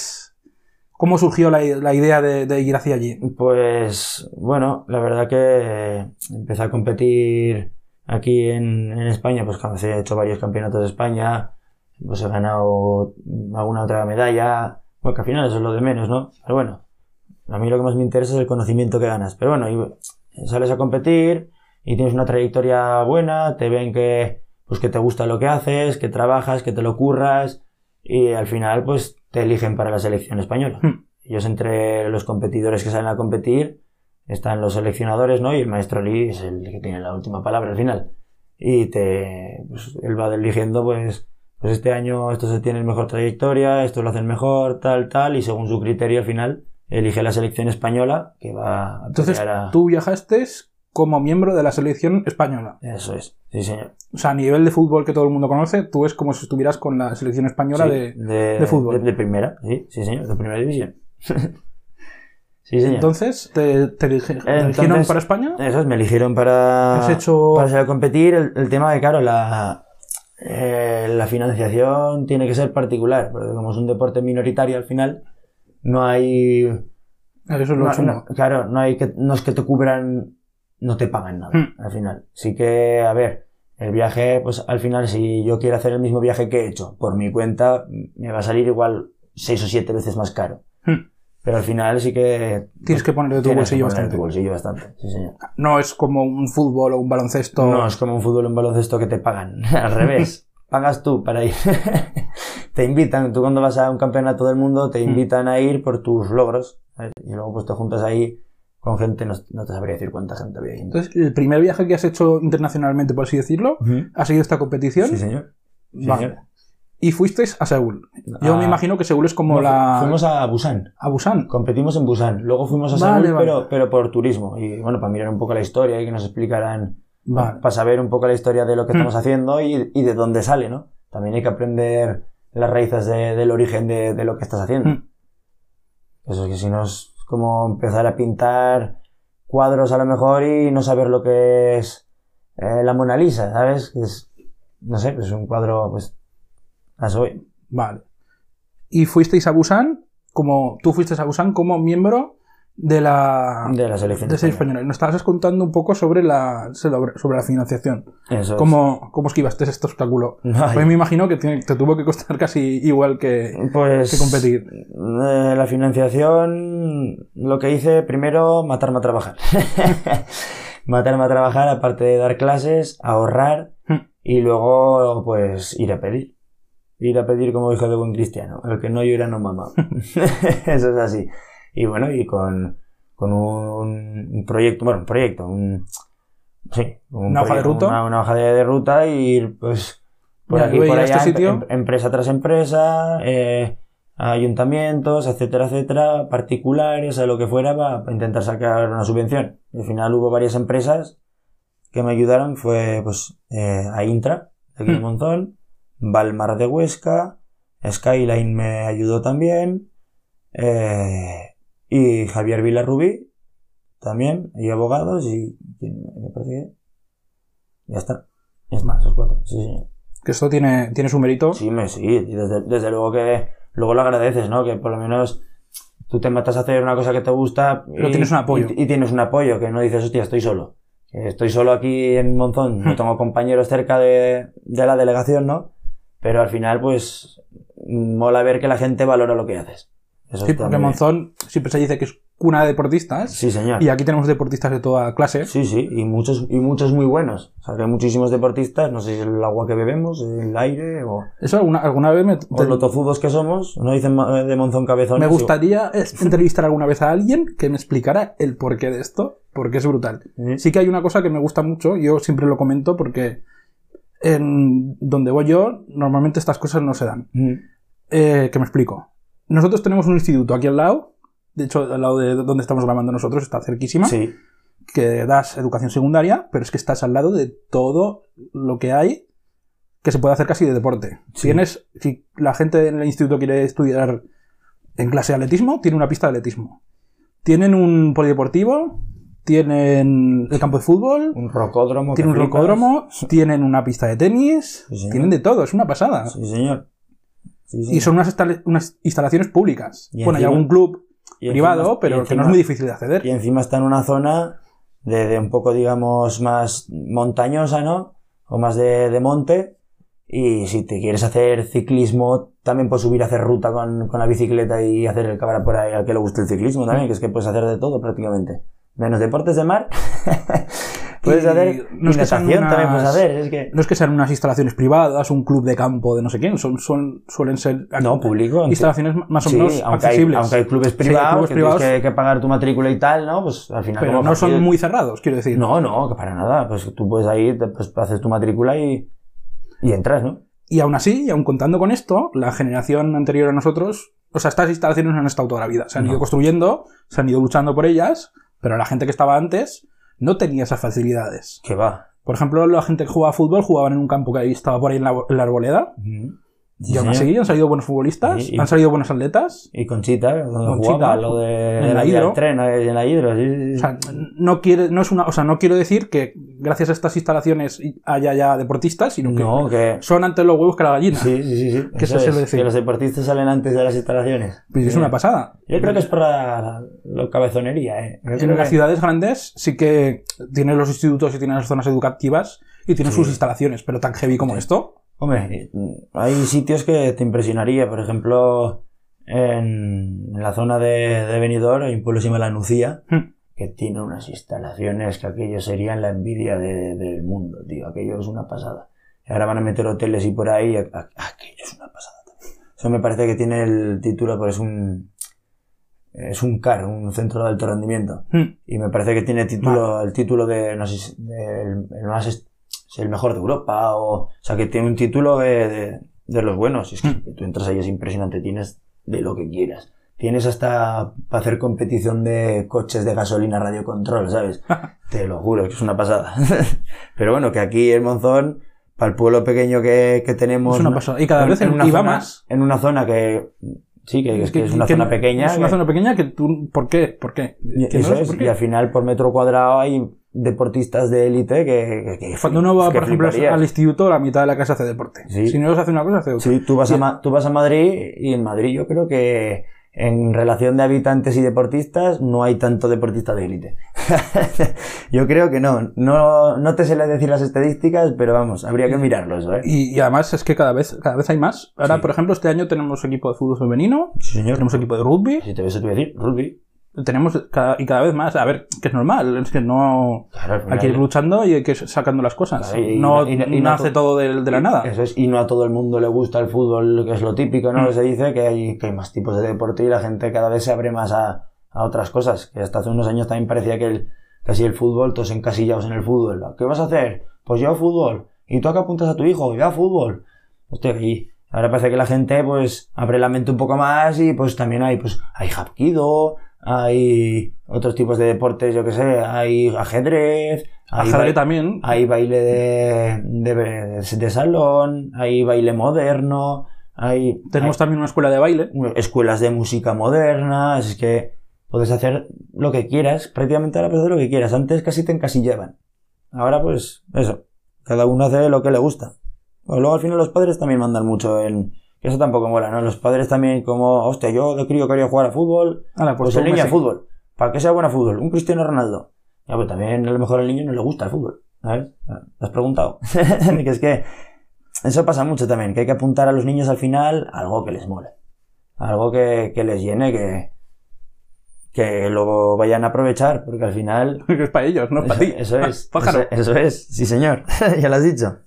¿Cómo surgió la, la idea de, de ir hacia allí? Pues bueno, la verdad que empecé a competir aquí en, en España, pues cuando he hecho varios campeonatos de España, pues he ganado alguna otra medalla, bueno, que al final eso es lo de menos, ¿no? Pero bueno, a mí lo que más me interesa es el conocimiento que ganas. Pero bueno, y sales a competir y tienes una trayectoria buena, te ven que, pues que te gusta lo que haces, que trabajas, que te lo curras y al final pues te eligen para la selección española. Hmm. Ellos entre los competidores que salen a competir están los seleccionadores, ¿no? Y el maestro Lee es el que tiene la última palabra al final. Y te, pues, él va eligiendo, pues, pues este año estos tienen mejor trayectoria, estos lo hacen mejor, tal, tal, y según su criterio al final elige la selección española que va a Entonces, a... tú viajaste como miembro de la selección española. Eso es, sí señor. O sea, a nivel de fútbol que todo el mundo conoce, tú es como si estuvieras con la selección española Sí, de... de, de fútbol. De, de primera, sí, sí señor, de primera división. *laughs* sí señor. Entonces, ¿te, te te Entonces- eligieron para España? Eso es, me eligieron para, Has hecho- para salir a competir. El, el tema de, claro, la, eh, la financiación tiene que ser particular, porque como es un deporte minoritario al final, no hay... Eso es lo no- chungo. no- claro, no, hay que, no es que te cubran no te pagan nada Hmm. al final. Sí que, a ver, el viaje, pues al final, si yo quiero hacer el mismo viaje que he hecho por mi cuenta, me va a salir igual seis o siete veces más caro. Hmm. Pero al final sí que... Tienes que poner de tu bolsillo de bastante. tu bolsillo bastante, sí señor. No es como un fútbol o un baloncesto. No, es como un fútbol o un baloncesto que te pagan. *laughs* Al revés. *laughs* Pagas tú para ir. *laughs* te invitan. Tú cuando vas a un campeonato del mundo te invitan a ir por tus logros. ¿sabes? Y luego pues te juntas ahí con gente, no, no te sabría decir cuánta gente había. Entonces, el primer viaje que has hecho internacionalmente, por así decirlo, Ujú. ha sido esta competición. Sí, señor. Sí, Vale. señor. Y fuisteis a Seúl. Yo Ah, me imagino que Seúl es como no, la. Fuimos a Busan. a Busan. Competimos en Busan. Luego fuimos a Vale, Seúl, vale. Pero, pero por turismo. Y bueno, para mirar un poco la historia y que nos explicaran Vale. para saber un poco la historia de lo que Hmm. estamos haciendo y, y de dónde sale, ¿no? También hay que aprender las raíces de- del origen de, de lo que estás haciendo. Hmm. Eso es que si no es como empezar a pintar cuadros a lo mejor y no saber lo que es eh, la Mona Lisa, ¿sabes? Que es, no sé, pues un cuadro, pues, a eso voy. Vale. Y fuisteis a Busan, como tú fuiste a Busan como miembro de la, De la selección. de española. Y nos estabas contando un poco sobre la, sobre la financiación. Eso es. ¿Cómo, cómo esquivaste este obstáculo? Ay. Pues me imagino que te, te tuvo que costar *laughs* casi igual que, Pues. que competir. eh, la financiación, lo que hice primero, matarme a trabajar. *laughs* matarme a trabajar, aparte de dar clases, ahorrar Hmm. y luego, pues, ir a pedir. Ir a pedir como hijo de buen cristiano. El que no llora no mama. *laughs* Eso es así. Y bueno, y con, con un, un proyecto, bueno, un proyecto, un, sí, un ¿Una hoja de proyecto, ruta? Una, una hoja de, de ruta y ir, pues, por Mira, aquí, por allá, este sitio. em- empresa tras empresa, eh, ayuntamientos, etcétera, etcétera, particulares, a lo que fuera, para intentar sacar una subvención. Al final hubo varias empresas que me ayudaron, fue pues eh, a Intra, aquí de Hmm. Monzón, Valmar de Huesca, Skyline me ayudó también, eh, y Javier Villarrubí también, y abogados, y ¿quién me parece que ya está. Es más, esos cuatro. Sí, sí. Que esto tiene, tiene su mérito. Sí, me, sí, y desde, desde luego que luego lo agradeces, ¿no? Que por lo menos tú te matas a hacer una cosa que te gusta Pero tienes un apoyo. Y, y tienes un apoyo, que no dices, hostia, estoy solo. Estoy solo aquí en Monzón, no *laughs* tengo compañeros cerca de, de la delegación, ¿no? Pero al final, pues, mola ver que la gente valora lo que haces. Eso Sí, porque. Monzón siempre se dice que es cuna de deportistas. Sí, señor. Y aquí tenemos deportistas de toda clase. Sí, sí, y muchos, y muchos muy buenos. O sea, que hay muchísimos deportistas, no sé si es el agua que bebemos, el aire o, Eso alguna, alguna vez me, o lo tozudos que somos. No dicen de Monzón cabezón. me gustaría es- *laughs* entrevistar alguna vez a alguien que me explicara el porqué de esto, porque es brutal. Sí. Sí que hay una cosa que me gusta mucho, yo siempre lo comento porque en donde voy yo, normalmente estas cosas no se dan. Mm. Eh, que me explico. Nosotros tenemos un instituto aquí al lado, de hecho, al lado de donde estamos grabando nosotros, está cerquísima, Sí, que das educación secundaria, pero es que estás al lado de todo lo que hay que se puede hacer casi de deporte. Sí. Tienes, si la gente en el instituto quiere estudiar en clase de atletismo, tiene una pista de atletismo. Tienen un polideportivo, tienen el campo de fútbol, un rocódromo. tienen un flipas. rocódromo, tienen una pista de tenis, Sí, tienen de todo, es una pasada. Sí, señor. Sí. Y son unas, instala- unas instalaciones públicas. Y bueno, hay encima- algún club privado, encima- pero que no es muy difícil de acceder. Y encima está en una zona de, de un poco, digamos, más montañosa, ¿no? O más de, de monte. Y si te quieres hacer ciclismo, también puedes subir a hacer ruta con, con la bicicleta y hacer el cabra por ahí al que le guste el ciclismo también, que es que puedes hacer de todo prácticamente. Menos deportes de mar. *laughs* puedes hacer. no es que sean natación también puedes unas- hacer. Es que. No es que sean unas instalaciones privadas, un club de campo de no sé quién, son, son, suelen ser No, público. instalaciones más o Sí, menos aunque hay, accesibles. aunque hay clubes Sí, hay privados clubes que privados, tienes que, que pagar tu matrícula y tal, ¿no? Pues al final. pero no son fastidio- muy cerrados, quiero decir. No, no, que para nada. Pues tú puedes ahí, pues haces tu matrícula y, y entras, ¿no? Y aún así, y aún contando con esto, la generación anterior a nosotros, o sea, estas instalaciones no han estado toda la vida. Se han No. ido construyendo, se han ido luchando por ellas, pero la gente que estaba antes no tenía esas facilidades. Que va. Por ejemplo, la gente que jugaba a fútbol jugaban en un campo que ahí estaba por ahí en la, en la arboleda, y aún así han salido buenos futbolistas, y- han salido buenos atletas. Y Conchita, donde Conchita, jugaba, lo de, en la Hidro. tren, eh, en la hidro, sí, sí. O sea, no quiere, no es una, o sea, no quiero decir que gracias a estas instalaciones haya ya deportistas, sino que no, que... son antes los huevos que la gallina. Sí, sí, sí, sí. *laughs* Que Eso se es, decir. Que los deportistas salen antes de las instalaciones. Pues es una pasada. Yo creo que es por la, cabezonería, ¿eh? En las que- ciudades grandes sí que tienen los institutos y tienen las zonas educativas y tienen sus instalaciones, pero tan heavy como esto. Hombre, hay sitios que te impresionaría. Por ejemplo, en, la zona de, de Benidorm hay un pueblo que se llama La Nucía, Hmm. que tiene unas instalaciones que aquello serían la envidia de- del mundo, tío. Aquello es una pasada. Y ahora van a meter hoteles y por ahí. aquello es una pasada. Eso me parece que tiene el título, pero es un. Es un CAR, un centro de alto rendimiento. Hmm. Y me parece que tiene título, el título de, no sé, el más, el mejor de Europa, o, o sea, que tiene un título de, de, de los buenos. Y es que Hmm. tú entras ahí, es impresionante, tienes de lo que quieras. Tienes hasta para hacer competición de coches de gasolina radiocontrol, ¿sabes? *laughs* Te lo juro, que es una pasada. *laughs* Pero bueno, que aquí en Monzón, para el pueblo pequeño que, que tenemos... Es una pasada. Y cada vez en- una zona, más. En una zona que... Sí, que, es, que es una zona pequeña. Es una zona pequeña que tú. ¿Por qué? ¿Por qué? y, Que no eso es, por qué. y al final por metro cuadrado hay deportistas de élite que, que- que Cuando uno va, por ejemplo, fliparías. al instituto, la mitad de la clase hace deporte. Sí. Si no se hace una cosa, hace otra. Sí, tú vas, a, Y- Ma- tú vas a Madrid y en Madrid yo creo que en relación de habitantes y deportistas no hay tanto deportista de élite. *laughs* yo creo que no. no. No te sé decir las estadísticas, pero vamos, habría que mirarlo eso, ¿eh? Y, y además es que cada vez, cada vez hay más. Ahora, Sí. por ejemplo, este año tenemos equipo de fútbol femenino, Sí, señor. tenemos equipo de rugby, Si te ves, te voy a decir, rugby. Tenemos cada, y cada vez más. A ver, que es normal, es que no. Claro, Hay que ir luchando y hay que ir sacando las cosas. Claro, y- no y- y no nace to- todo de, de la nada. Eso es, y no a todo el mundo le gusta el fútbol, que es lo típico, ¿no? Mm. Se dice que hay, que hay más tipos de deporte y la gente cada vez se abre más a, a otras cosas. Que hasta hace unos años también parecía que el, casi el fútbol, todos encasillados en el fútbol. ¿Qué vas a hacer? Pues yo a fútbol. ¿Y tú a qué apuntas a tu hijo? Yo a fútbol. Hostia, y ahora parece que la gente pues abre la mente un poco más y pues también hay, pues, hay hapkido, hay otros tipos de deportes, yo que sé, hay ajedrez, hay Ajedrez también. hay baile de, de, de salón, hay baile moderno, hay, Tenemos también una escuela de baile. escuelas de música moderna, es que puedes hacer lo que quieras, prácticamente ahora puedes hacer lo que quieras. Antes casi te encasillaban. Ahora pues eso, cada uno hace lo que le gusta. Pero luego al final los padres también mandan mucho en... Eso tampoco mola, ¿no? Los padres también como, hostia, yo de crío quería jugar a fútbol, Ahora, pues, tú, el niño a fútbol. Para que sea bueno a fútbol. Un Cristiano Ronaldo. Ya, pues también a lo mejor al niño no le gusta el fútbol. ¿Sabes? ¿Te has preguntado? *laughs* que es que eso pasa mucho también, que hay que apuntar a los niños al final algo que les mole. Algo que, que les llene, que, que lo vayan a aprovechar, porque al final... *laughs* Es para ellos, no para ti. Eso es. *laughs* Pájaro. Eso, eso es. Sí, señor. ya lo has dicho.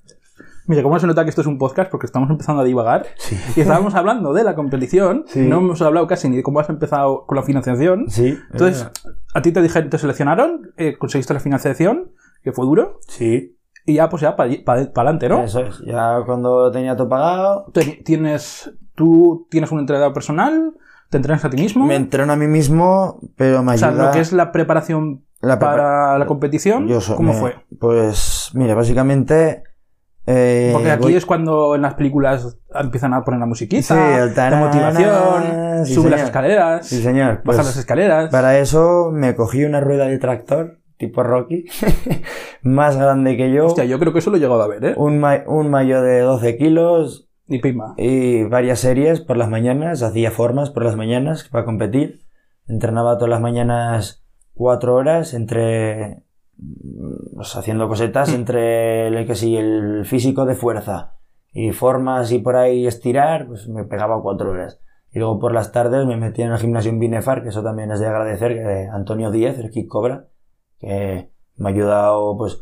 Mira, ¿cómo se nota que esto es un podcast? Porque estamos empezando a divagar. Sí. Y estábamos hablando de la competición. Sí. No hemos hablado casi ni de cómo has empezado con la financiación. Sí. Entonces, a ti te dijeron, te seleccionaron, eh, conseguiste la financiación, que fue duro, sí. y ya, pues ya, para adelante, ¿no? Eso es. Ya cuando tenía todo pagado, Te- Tienes, tú tienes un entrenador personal, te entrenas a ti mismo. me entreno a mí mismo, pero me o sea, ayuda... lo que es la preparación la prepa- para la competición, Yo so- ¿cómo me- fue? Pues, mira, básicamente... eh, Porque aquí voy- es cuando en las películas empiezan a poner la musiquita, Sí, tararara, motivación, sí, sube las escaleras, Sí, señor. baja Pues, las escaleras. para eso me cogí una rueda de tractor, tipo Rocky, *laughs* más grande que yo, Hostia, yo creo que eso lo he llegado a ver, ¿eh? un, ma- un mayo de 12 kilos Ni pima. y varias series por las mañanas, hacía formas por las mañanas para competir, entrenaba todas las mañanas cuatro horas entre pues, haciendo cosetas entre el que sí el físico de fuerza. Y formas y por ahí estirar pues me pegaba cuatro horas. Y luego por las tardes me metía en el gimnasio en Binefar que eso también es de agradecer que Antonio Díez el Kick Cobra que me ha ayudado pues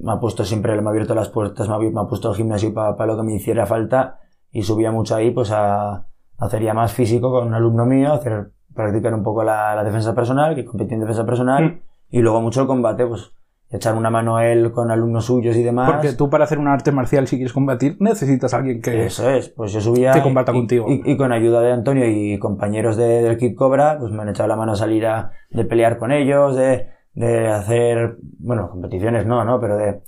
me ha puesto siempre me ha abierto las puertas me ha, me ha puesto el gimnasio para lo que me hiciera falta. Y subía mucho ahí pues a, hacer ya más físico con un alumno mío hacer practicar un poco la, la defensa personal que competí en defensa personal. Mm. Y luego mucho el combate pues echar una mano a él con alumnos suyos y demás Porque tú para hacer un arte marcial, si quieres combatir, necesitas a alguien que... eso es, pues yo subía. que combata y- contigo. Y, y con ayuda de Antonio y compañeros de- del Kid Cobra, pues me han echado la mano a salir a, de pelear con ellos, de, de hacer, bueno, competiciones no, ¿no? Pero de,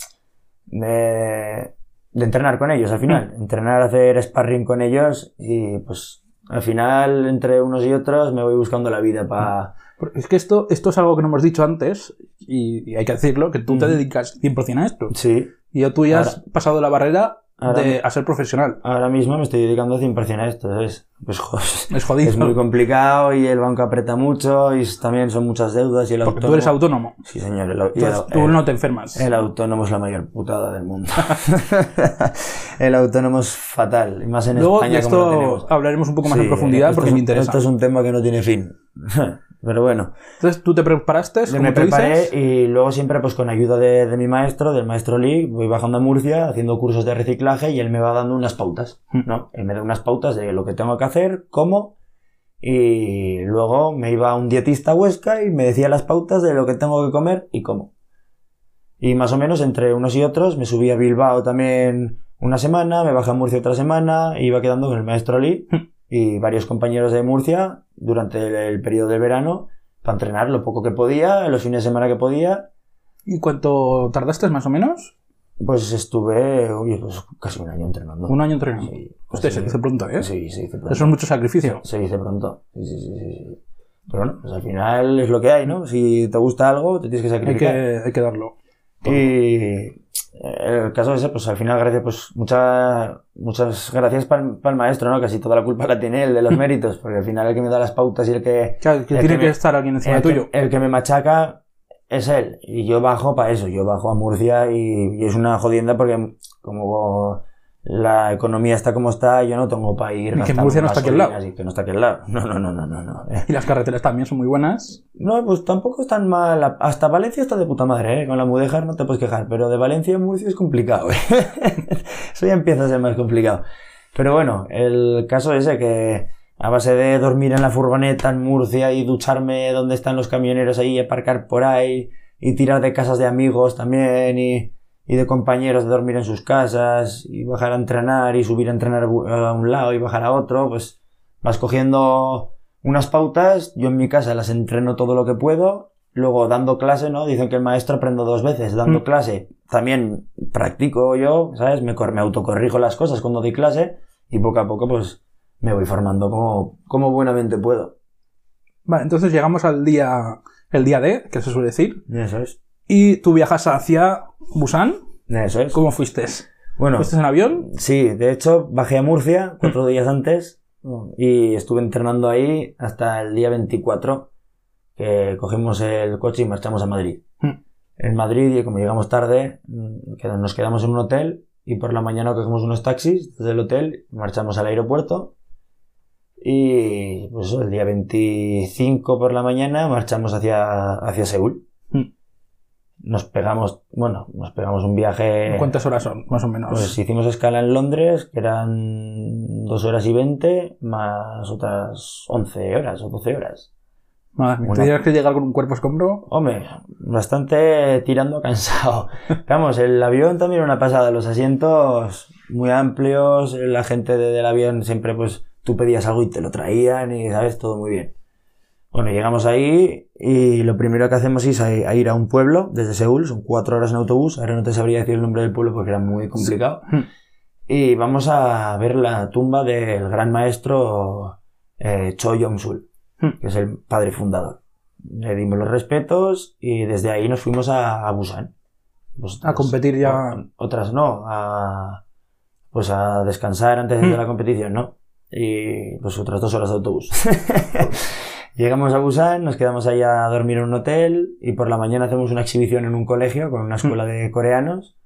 de, de entrenar con ellos al final. Entrenar, hacer sparring con ellos y pues al final entre unos y otros me voy buscando la vida para... Porque Es que esto, esto es algo que no hemos dicho antes y, y hay que decirlo, que tú te dedicas 100% a esto. Sí, Y ya tú ya has pasado la barrera Ahora de, a ser profesional. ahora mismo me estoy dedicando 100% a esto, ¿sabes? Pues joder, Es jodido. es muy complicado y el banco aprieta mucho y también son muchas deudas y el Porque autónomo... tú eres autónomo. Sí, señor, el, y el- tú el- no te enfermas. El autónomo es la mayor putada del mundo. *laughs* el autónomo es fatal, y más en Luego de España como lo esto hablaremos un poco más Sí, en profundidad esto porque es- me interesa. Esto es un tema que no tiene fin. *laughs* Pero bueno, Entonces tú te preparaste, como me tú preparé dices. y luego siempre pues con ayuda de, de mi maestro, del maestro Lee, voy bajando a Murcia haciendo cursos de reciclaje y él me va dando unas pautas, Mm. ¿no? Él me da unas pautas de lo que tengo que hacer, cómo, y luego me iba a un dietista a Huesca y me decía las pautas de lo que tengo que comer y cómo. Y más o menos entre unos y otros me subí a Bilbao también una semana, me bajé a Murcia otra semana, e iba quedando con el maestro Lee y varios compañeros de Murcia durante el, el periodo de verano para entrenar lo poco que podía, los fines de semana que podía. ¿Y cuánto tardaste más o menos? Pues estuve, pues casi un año entrenando. Un año entrenando. Sí, Usted se dice pronto, ¿eh? Sí, se dice pronto. Eso es mucho sacrificio. Se dice pronto. Sí, sí, sí, sí. Pero bueno, pues al final es lo que hay, ¿no? Si te gusta algo, te tienes que Hay sacrificar. que, hay que darlo. Y el caso ese, pues al final, gracias, pues muchas muchas gracias para el maestro, ¿no? Casi toda la culpa la tiene él de los *laughs* méritos, porque al final el que me da las pautas y el que, Claro, que El tiene que que me- estar alguien encima el tuyo. que, el que me machaca es él. Y yo bajo para eso, yo bajo a Murcia y, y es una jodienda porque como la economía está como está, yo no tengo para ir. Y que Murcia no está aquí al lado. y que no está aquí al lado. No, no, no, no, no. no. Y las carreteras también son muy buenas. No, pues tampoco es tan mal. Hasta Valencia está de puta madre, ¿eh? Con la Mudéjar no te puedes quejar, pero de Valencia a Murcia es complicado, ¿eh? *laughs* Eso ya empieza a ser más complicado. Pero bueno, el caso es ese que a base de dormir en la furgoneta en Murcia y ducharme donde están los camioneros ahí y aparcar por ahí y tirar de casas de amigos también y, y de compañeros de dormir en sus casas y bajar a entrenar y subir a entrenar a un lado y bajar a otro, pues vas cogiendo unas pautas, yo en mi casa las entreno todo lo que puedo, luego dando clase, ¿no? Dicen que el maestro aprendo dos veces, dando Mm. clase también practico yo, ¿sabes? Me, me autocorrijo las cosas cuando doy clase y poco a poco pues me voy formando como, como buenamente puedo. Vale, entonces llegamos al día, el día D, que se suele decir. Eso es. Y tú viajas hacia Busan. Eso es. ¿Cómo fuiste? Bueno, ¿Fuiste en avión? sí, de hecho bajé a Murcia cuatro días antes y estuve entrenando ahí hasta el día 24 que cogimos el coche y marchamos a Madrid. Mm. En Madrid, y como llegamos tarde, mm, nos quedamos en un hotel y por la mañana cogemos unos taxis desde el hotel, marchamos al aeropuerto y pues el día 25 por la mañana marchamos hacia, hacia Seúl. Nos pegamos, bueno, nos pegamos un viaje... ¿Cuántas horas son, más o menos? Pues hicimos escala en Londres, que eran 2 horas y 20, más otras 11 horas o 12 horas. Madre mía, ¿Tenías que llegar con un cuerpo escombro? Hombre, bastante tirando cansado. *laughs* Vamos, el avión también era una pasada, los asientos muy amplios, la gente de- del avión siempre pues tú pedías algo y te lo traían y sabes, todo muy bien. Bueno, llegamos ahí y lo primero que hacemos es a, ir a un pueblo desde Seúl, son cuatro horas en autobús, ahora no te sabría decir el nombre del pueblo porque era muy complicado. Mm. Y vamos a ver la tumba del gran maestro eh, Cho Yong-sul, Hmm. que es el padre fundador. Le dimos los respetos y desde ahí nos fuimos a, a Busan. Pues A competir ya. o- Otras no, a, pues a descansar antes de Hmm. la competición, ¿no? Y pues otras dos horas de autobús. *laughs* Llegamos a Busan, nos quedamos ahí a dormir en un hotel y por la mañana hacemos una exhibición en un colegio con una escuela de coreanos.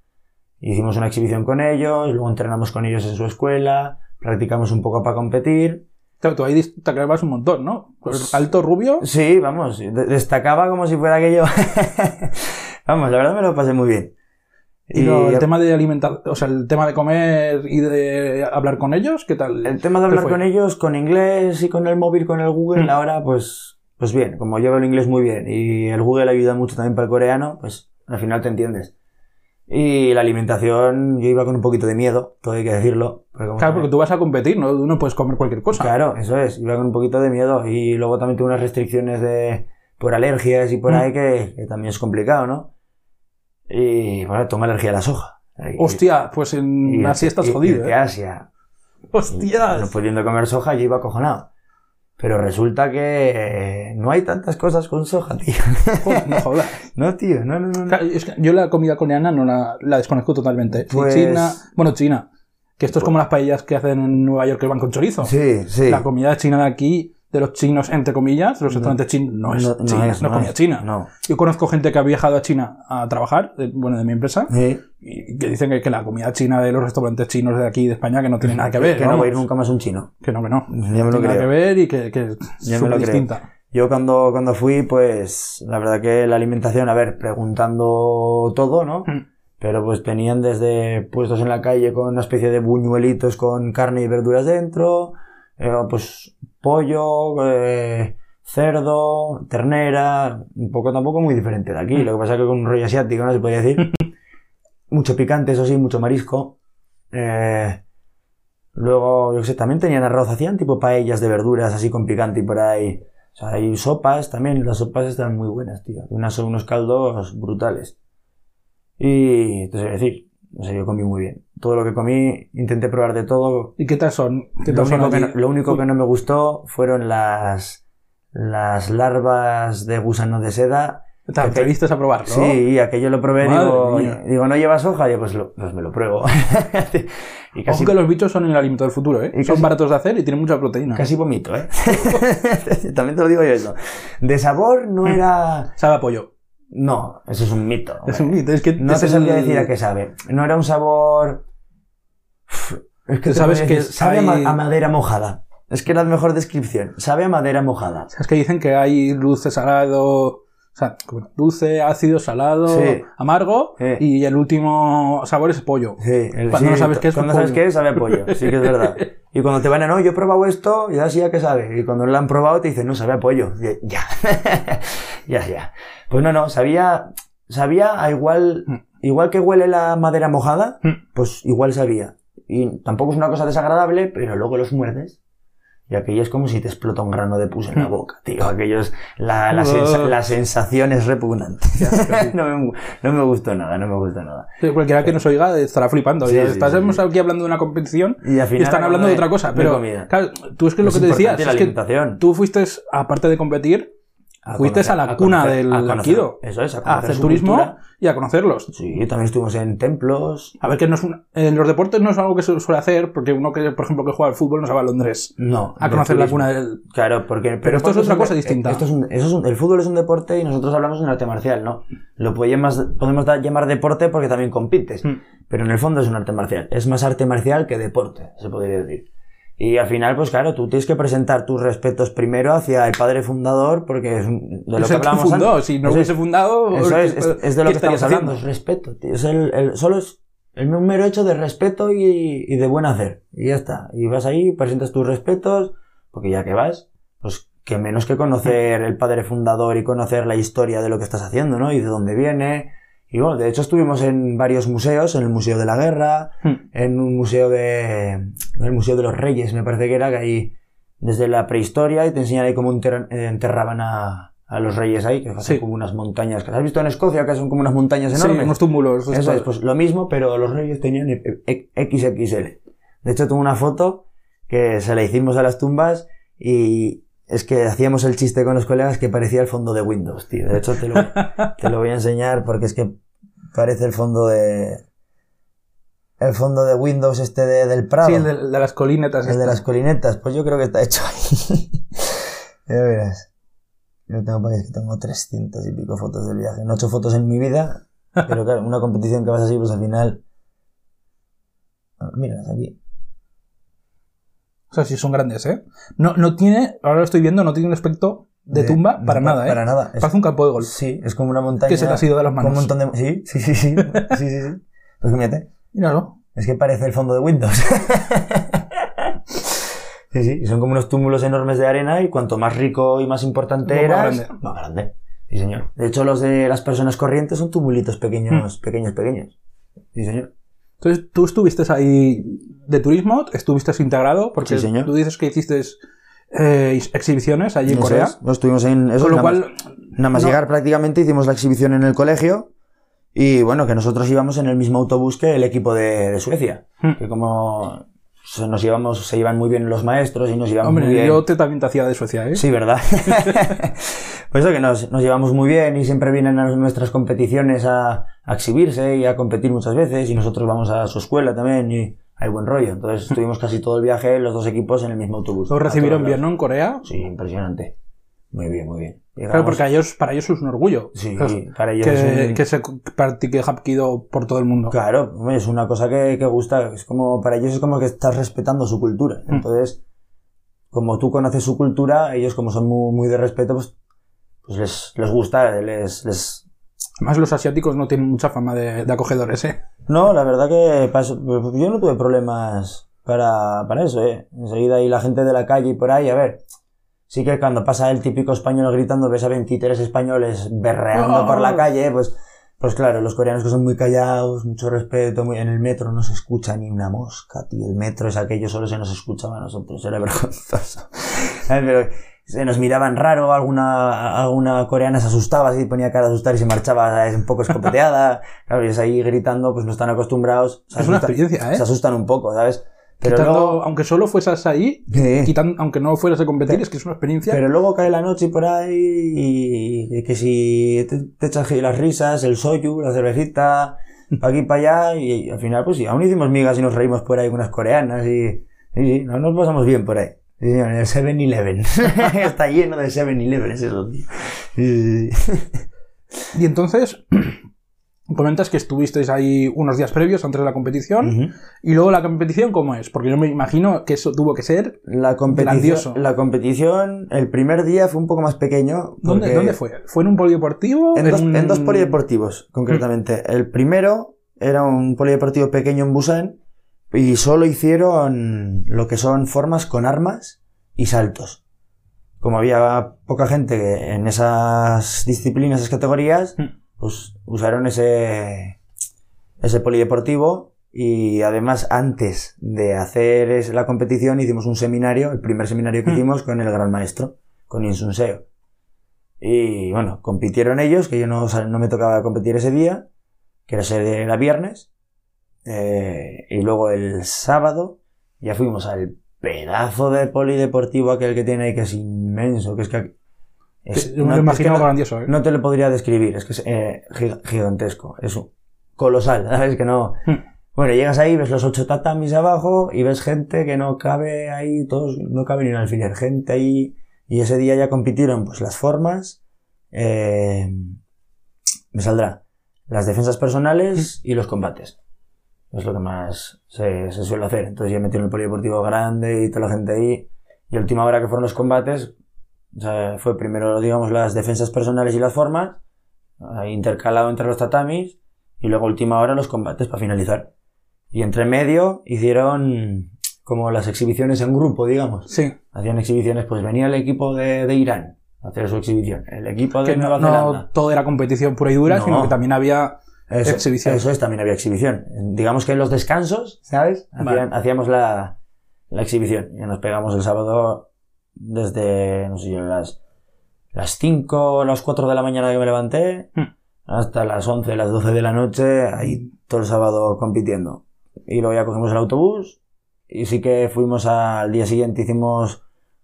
Hicimos una exhibición con ellos, luego entrenamos con ellos en su escuela, practicamos un poco para competir. Claro, tú ahí destacabas un montón, ¿no? Pues alto, rubio. Sí, vamos, de- destacaba como si fuera aquello. *laughs* vamos, la verdad me lo pasé muy bien. Y lo- el tema de alimentar, o sea, el tema de comer y de hablar con ellos, ¿qué tal? El tema de ¿Qué hablar con ellos, con inglés y con el móvil, con el Google, Mm. ahora pues, pues bien, como yo el inglés muy bien y el Google ayuda mucho también para el coreano, pues al final te entiendes. Y la alimentación, yo iba con un poquito de miedo, todo hay que decirlo. porque Claro, porque tú vas a competir, ¿no? Tú no puedes comer cualquier cosa. Claro, eso es, iba con un poquito de miedo y luego también tuve unas restricciones de por alergias y por Mm. ahí que, que también es complicado, ¿no? Y bueno, tengo alergia a la soja. Hostia, pues en Asia estás jodido, irte ¿eh? Asia, no Hostias. pudiendo comer soja, yo iba acojonado. Pero resulta que eh, no hay tantas cosas con soja, tío. Joder, no jodas. *laughs* no, tío, no, no, no. no. Claro, es que yo la comida coreana no la, la desconozco totalmente. Pues- China, bueno, China. Que esto es como las paellas que hacen en Nueva York que van con chorizo. Sí, sí. La comida china de aquí, de los chinos, entre comillas, los restaurantes chinos, no es No- no china, es, no, no comida es. china. No. Yo conozco gente que ha viajado a China a trabajar, de- bueno, de mi empresa, Sí. y que dicen que, que la comida china de los restaurantes chinos de aquí, de España, que no tiene nada que ver. Que no va a ir nunca más un chino. Que no, que no. Ya me tiene lo nada creo. que ver y que, que es súper creo. distinta. Yo cuando, cuando fui, pues la verdad que la alimentación, a ver, preguntando todo, ¿no? Mm. Pero pues tenían desde puestos en la calle con una especie de buñuelitos con carne y verduras dentro, eh, pues pollo, eh, cerdo, ternera, un poco tampoco muy diferente de aquí. Lo que pasa es que con un rollo asiático, ¿no? Se podría decir. *laughs* mucho picante, eso sí, mucho marisco. Eh, luego, yo sé, también tenían arroz, hacían tipo paellas de verduras así con picante y por ahí. O sea, hay sopas también, las sopas están muy buenas, tío. Unas son unos caldos brutales. Y, sé decir, no sé, yo comí muy bien. Todo lo que comí, intenté probar de todo. ¿Y qué tal son? ¿Qué Lo tal son único, que no, lo único que no me gustó fueron las, las larvas de gusano de seda. ¿Te atreviste a probarlo? Sí, aquello lo probé, digo, digo, ¿no llevas hoja? Yo, pues, lo- pues me lo pruebo. *laughs* y casi, Ojo que los bichos son el alimento del futuro, ¿eh? Y son casi- baratos de hacer y tienen mucha proteína. casi vomito, ¿eh? *laughs* También te lo digo yo eso. De sabor no era... Sabe a pollo. No, eso es un mito. Es un mito, es que No te sabría el- decir a qué sabe. No era un sabor... Es que Sabes que sabe a ma- hay- a madera mojada. Es que era la mejor descripción. Sabe a madera mojada. Es que dicen que hay dulce, salado, o sea, dulce, ácido, salado, Sí. amargo, Sí. y el último sabor es pollo. Sí, el, Cuando sí, no sabes qué es, Cuando pues, sabes pollo. qué es, sabe a pollo. Sí que es verdad. *laughs* Y cuando te van a, no, yo he probado esto, y así ya que sabe. Y cuando lo han probado te dicen, no, sabe a pollo. Y ya. *laughs* ya, ya. Pues no, no, sabía, sabía a igual, Mm. igual que huele la madera mojada, Mm. pues igual sabía. Y tampoco es una cosa desagradable, pero luego los muerdes. Y aquello es como si te explota un grano de pus en la Mm. boca, tío. Aquello es, la, la, sensa- la sensación es repugnante. *laughs* no, me, no me gustó nada, no me gustó nada. Sí, Cualquiera que nos oiga estará flipando. Sí, sí, Estamos aquí hablando de una competición Y al y final están hablando de otra cosa. Pero, claro, tú es que lo Es que te decías es que tú fuiste, aparte de competir, fuiste conocer- a la cuna conocer- del conocer-. Eso es, a, a hacer turismo cultura. y a conocerlos. Sí, también estuvimos en templos. A ver, que no es un- en los deportes no es algo que se suele hacer, porque uno que, por ejemplo, que juega al fútbol no se va a Londres No. a conocer la cuna del... Claro, porque. Pero esto es otra cosa distinta. Esto es un- eso es un- el fútbol es un deporte y nosotros hablamos de un arte marcial, ¿no? Lo podemos, podemos llamar deporte porque también compites. Mm. Pero en el fondo es un arte marcial. Es más arte marcial que deporte, se podría decir. Y al final, pues claro, tú tienes que presentar tus respetos primero hacia el padre fundador, porque es de lo Es que hablamos fundó, antes. si no hubiese es. fundado... Eso ¿qué- es, es, es de lo que estamos hablando, haciendo? es respeto, tío. Es el, el- solo es el mero hecho de respeto y, y de buen hacer. Y ya está. Y vas ahí, presentas tus respetos, porque ya que vas, pues que menos que conocer el padre fundador y conocer la historia de lo que estás haciendo, ¿no? Y de dónde viene. Y bueno, de hecho estuvimos en varios museos, en el Museo de la Guerra, Hmm. en un museo de, en el Museo de los Reyes, me parece que era, que ahí, desde la prehistoria, y te enseñan ahí cómo eh, enterraban a, a los reyes ahí, que hacen Sí. como unas montañas. ¿Has visto en Escocia que son como unas montañas Sí, enormes? unos túmulos. Eso es, pues lo mismo, pero los reyes tenían e- e- XXL. De hecho, tengo una foto que se la hicimos a las tumbas y es que hacíamos el chiste con los colegas que parecía el fondo de Windows, tío. De hecho, te lo, te lo voy a enseñar porque es que parece el fondo de... El fondo de Windows este de- del Prado. Sí, el de, de las colinetas. El de este. las colinetas, pues yo creo que está hecho ahí. *laughs* ya verás. Yo tengo, por ahí, que tengo 300 y pico fotos del viaje. No he hecho fotos en mi vida, pero claro, una competición que vas así, pues al final... Mira, aquí. Sea, sí son grandes, ¿eh? No, no tiene, ahora lo estoy viendo, no tiene un aspecto de, tumba no, para nada, ¿eh? Para nada. Es- Parece un campo de golf. sí, es como una montaña. Que se te ha ido de las con un manos. montón de... Sí, sí, sí, sí. sí, sí, sí. Pues mírate. Míralo. Es que parece el fondo de Windows. *laughs* sí, sí, y son como unos túmulos enormes de arena y cuanto más rico y más importante Más eras, grande. más grande. Sí, señor. De hecho, los de las personas corrientes son tumulitos Hmm. pequeños, pequeños, pequeños. Sí, señor. Entonces, tú estuviste ahí de turismo, estuviste integrado, porque Sí, señor. tú dices que hiciste eh, exhibiciones allí en Eso Corea. es. No estuvimos en... Eso, Con lo nada cual, más, nada más no- llegar prácticamente hicimos la exhibición en el colegio Y bueno, que nosotros íbamos en el mismo autobús que el equipo de, de Suecia. Hmm. Que como nos llevamos, se llevan muy bien los maestros y nos llevamos muy Hombre, bien. yo te, también te hacía de Suecia, ¿eh? Sí, ¿verdad? *laughs* Por eso que nos, nos llevamos muy bien y siempre vienen a nuestras competiciones a, a exhibirse y a competir muchas veces y nosotros vamos a su escuela también y hay buen rollo. Entonces *laughs* estuvimos casi todo el viaje los dos equipos en el mismo autobús. Lo recibieron bien, ¿no? En Corea. Sí, impresionante. Muy bien, muy bien. Claro, porque a ellos, para ellos es un orgullo. Sí, para ellos que, es un- que se practique Hapkido por todo el mundo. Claro, es una cosa que, que gusta. Es como, para ellos es como que estás respetando su cultura. Mm. Entonces, como tú conoces su cultura, ellos como son muy, muy de respeto, pues, pues les, les gusta, les, les... Además, los asiáticos no tienen mucha fama de, de acogedores, ¿eh? No, la verdad que pa' eso- pues, yo no tuve problemas para, para eso, eh. Enseguida ahí la gente de la calle y por ahí, a ver. Sí que cuando pasa el típico español gritando, ves a 23 españoles berreando ¡Oh! por la calle, pues, pues claro, los coreanos que son muy callados, mucho respeto, muy, en el metro no se escucha ni una mosca, tío. El metro es aquello, solo se nos escuchaba a nosotros, era *laughs* vergonzoso. Pero se nos miraban raro, alguna, alguna coreana se asustaba, así ponía cara de asustar y se marchaba eh, un poco escopeteada. *laughs* Claro, y es ahí gritando, pues no están acostumbrados. Se Es una experiencia, ¿eh? Se asustan un poco, ¿sabes? Pero Quitando- luego, aunque solo fueras ahí, quitan- aunque no fueras a competir, es que es una experiencia. pero luego cae la noche por ahí y, y que si te, te echas las risas, el soyu, la cervecita, pa' aquí para allá y, al final pues sí, aún hicimos migas y nos reímos por ahí con unas coreanas y, y no, nos pasamos bien por ahí. En el 7-Eleven. *laughs* Está lleno de 7-Eleven eso, tío. Y entonces, *clears throat* comentas que estuvisteis ahí unos días previos antes de la competición. Y luego la competición, ¿cómo es? Porque yo me imagino que eso tuvo que ser. La competición, Grandioso. la competición, el primer día fue un poco más pequeño. ¿Dónde, ¿dónde fue? ¿Fue en un polideportivo? En, dos, un- en dos polideportivos, concretamente. El primero era un polideportivo pequeño en Busan y solo hicieron lo que son formas con armas y saltos. Como había poca gente en esas disciplinas, esas categorías, Mm. pues usaron ese, ese polideportivo y además antes de hacer la competición hicimos un seminario, el primer seminario que Mm. hicimos con el gran maestro, con Insun Seo. Y bueno, compitieron ellos, que yo no, no me tocaba competir ese día, que era, era viernes. Eh, y luego el sábado ya fuimos al pedazo de polideportivo aquel que tiene ahí, que es inmenso, que es que... es- Yo me lo no- es que imagino no- grandioso, ¿eh? no te lo podría describir, es que es eh, giga- gigantesco, es colosal, *laughs* ¿sabes? Que no... Hmm. Bueno, llegas ahí, ves los ocho tatamis abajo y ves gente que no cabe ahí, todos, no cabe ni un alfiler, gente ahí, y ese día ya compitieron pues las formas, eh, me saldrá, las defensas personales y los combates. Es lo que más se, se suele hacer. Entonces ya metieron el polideportivo grande y toda la gente ahí. Y última hora que fueron los combates, o sea, fue primero, digamos, las defensas personales y las formas, intercalado entre los tatamis, y luego última hora los combates para finalizar. Y entre medio hicieron como las exhibiciones en grupo, digamos. Sí. Hacían exhibiciones, pues venía el equipo de, de Irán a hacer su exhibición, el equipo de Que no, Nueva no Zelanda. todo era competición pura y dura, No. sino que también había. Eso, exhibición. Eso es, también había exhibición. Digamos que en los descansos, ¿sabes? Vale. Hacíamos la, la exhibición. Y nos pegamos el sábado desde, no sé yo, las, las 5 las 4 de la mañana que me levanté, Hmm. hasta las 11, las 12 de la noche, ahí todo el sábado compitiendo. Y luego ya cogimos el autobús, y sí que fuimos al día siguiente, hicimos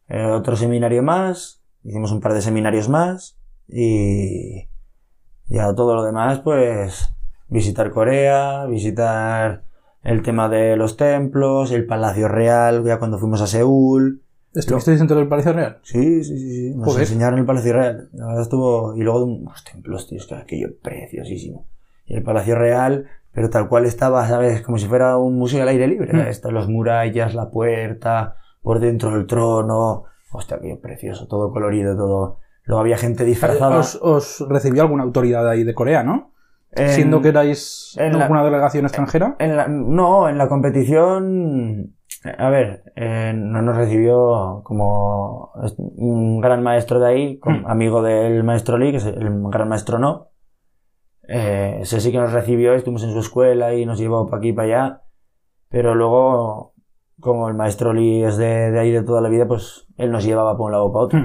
eh, otro seminario más, hicimos un par de seminarios más, y ya todo lo demás, pues visitar Corea, visitar el tema de los templos, el Palacio Real, ya cuando fuimos a Seúl. ¿Estuvisteis dentro del Palacio Real? Sí, sí, sí, sí. Nos Joder. enseñaron el Palacio Real. La verdad estuvo. Y luego unos templos, tío, es que aquello preciosísimo. Y el Palacio Real, pero tal cual estaba, ¿sabes? Como si fuera un museo al aire libre. Mm. Están las murallas, la puerta, por dentro el trono. Hostia, aquello precioso, todo colorido, todo. Luego había gente disfrazada. Os, os recibió alguna autoridad ahí de Corea, ¿no? En- Siendo que erais en la- una delegación extranjera. En la- no, en la competición, a ver, eh, no nos recibió como un gran maestro de ahí, con- Mm. amigo del maestro Lee, que es el gran maestro no. Eh, ese sí que nos recibió, estuvimos en su escuela y nos llevó para aquí y para allá. Pero luego, como el maestro Lee es de, de ahí de toda la vida, pues él nos llevaba para un lado o para otro.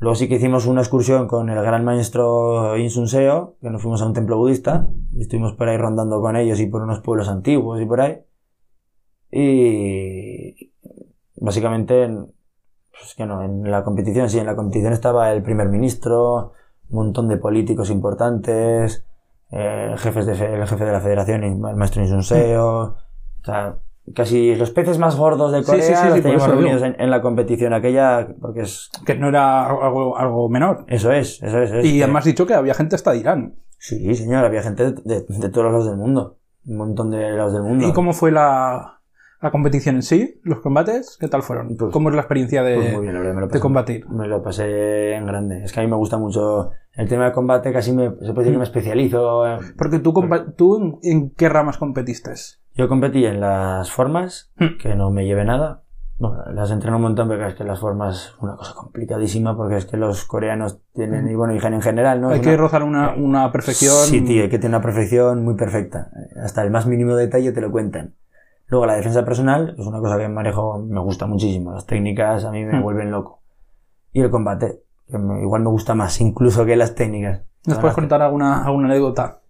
Luego sí que hicimos una excursión con el gran maestro Insun Seo, que nos fuimos a un templo budista, y estuvimos por ahí rondando con ellos y por unos pueblos antiguos y por ahí. Y básicamente, pues que no, en la competición, sí, en la competición estaba el primer ministro, un montón de políticos importantes, eh, jefes de, el jefe de la federación, el maestro Insun Seo, o sea, casi los peces más gordos de Corea sí, sí, los sí, teníamos eso reunidos en, en la competición aquella, porque es, Que no era algo, algo menor. eso es, eso es. es Y además dicho que había gente hasta de Irán. Sí, señor, había gente de, todos los lados del mundo. Un montón de lados del mundo. ¿Y cómo fue la, la competición en sí? ¿Los combates? ¿Qué tal fueron? Pues- ¿Cómo es la experiencia de, Pues muy bien, la verdad, me lo de combatir? Me lo pasé en grande. Es que a mí me gusta mucho el tema de combate, casi me, se puede decir que me especializo. Porque tú, ¿tú en, en qué ramas competiste? Yo competí en las formas, Hmm. que no me lleve nada. Bueno, las entreno un montón, pero es que las formas es una cosa complicadísima porque es que los coreanos tienen, y bueno, y en general, ¿no? Hay Es que una- rozar una, una perfección. Sí, tío, hay que tener una perfección muy perfecta. Hasta el más mínimo detalle te lo cuentan. Luego la defensa personal es una cosa que manejo, me gusta muchísimo. Las técnicas a mí me Hmm. vuelven loco. Y el combate, que me- igual me gusta más incluso que las técnicas. ¿Nos puedes contar alguna, alguna anécdota?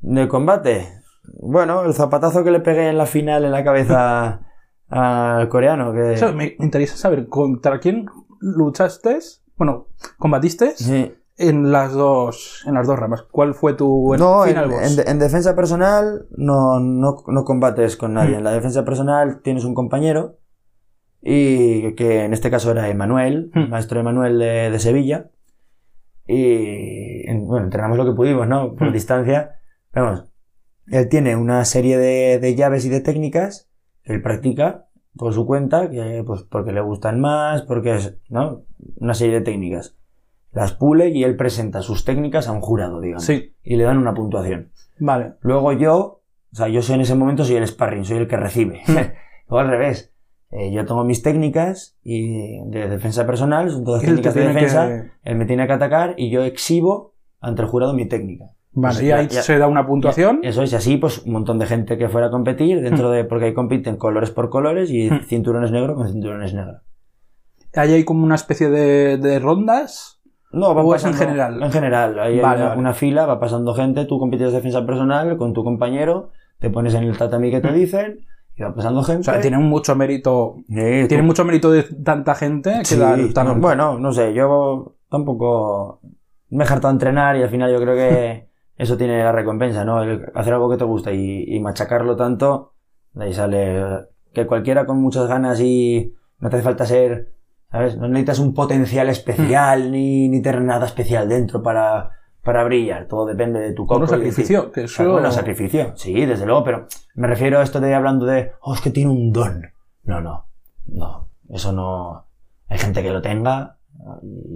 De combate, bueno, el zapatazo que le pegué en la final en la cabeza *laughs* al coreano, que... Eso, me interesa saber contra quién luchaste, bueno, combatiste Sí. en las dos en las dos ramas. ¿Cuál fue tu No, final en- en defensa personal no, no, no combates con nadie. Mm. En la defensa personal tienes un compañero y que en este caso era Emanuel, Mm. maestro Emanuel de, de Sevilla. Y en- bueno, entrenamos lo que pudimos, ¿no? Por Mm. distancia. Vamos, él tiene una serie de, de llaves y de técnicas que él practica por su cuenta, que pues porque le gustan más, porque es, ¿no? Una serie de técnicas. Las pule y él presenta sus técnicas a un jurado, digamos Sí, y le dan una puntuación. vale. Luego yo, o sea, yo soy en ese momento soy el sparring, soy el que recibe. *laughs* o al revés. Eh, yo tengo mis técnicas y de defensa personal, son todas técnicas de defensa. que- Él me tiene que atacar y yo exhibo ante el jurado mi técnica. Vale, Pues y ahí ya- se da una puntuación. Eso es y así, pues un montón de gente que fuera a competir dentro de, porque ahí compiten colores por colores y Hmm. cinturones negros con cinturones negros. Ahí hay como una especie de, de rondas. No, va ¿O es en pasando- general? En general. Ahí hay Vale, una, vale. una fila, va pasando gente, tú compites defensa personal con tu compañero, te pones en el tatami que te dicen, y va pasando O gente. sea, tiene mucho mérito. Sí, Tiene mucho mérito de tanta gente que sí, da tan no, bueno, no sé, yo tampoco me he hartado a entrenar y al final yo creo que *laughs* eso tiene la recompensa, ¿no? El hacer algo que te gusta y, y machacarlo tanto, de ahí sale que cualquiera con muchas ganas y no te hace falta ser, ¿sabes? No necesitas un potencial especial ni, ni tener nada especial dentro para, para brillar, todo depende de tu coco. ti. sacrificio, que eso... Bueno, sacrificio, sí, desde luego, pero me refiero a esto de hablando de, oh, es que tiene un don. No, no, no, eso no. Hay gente que lo tenga,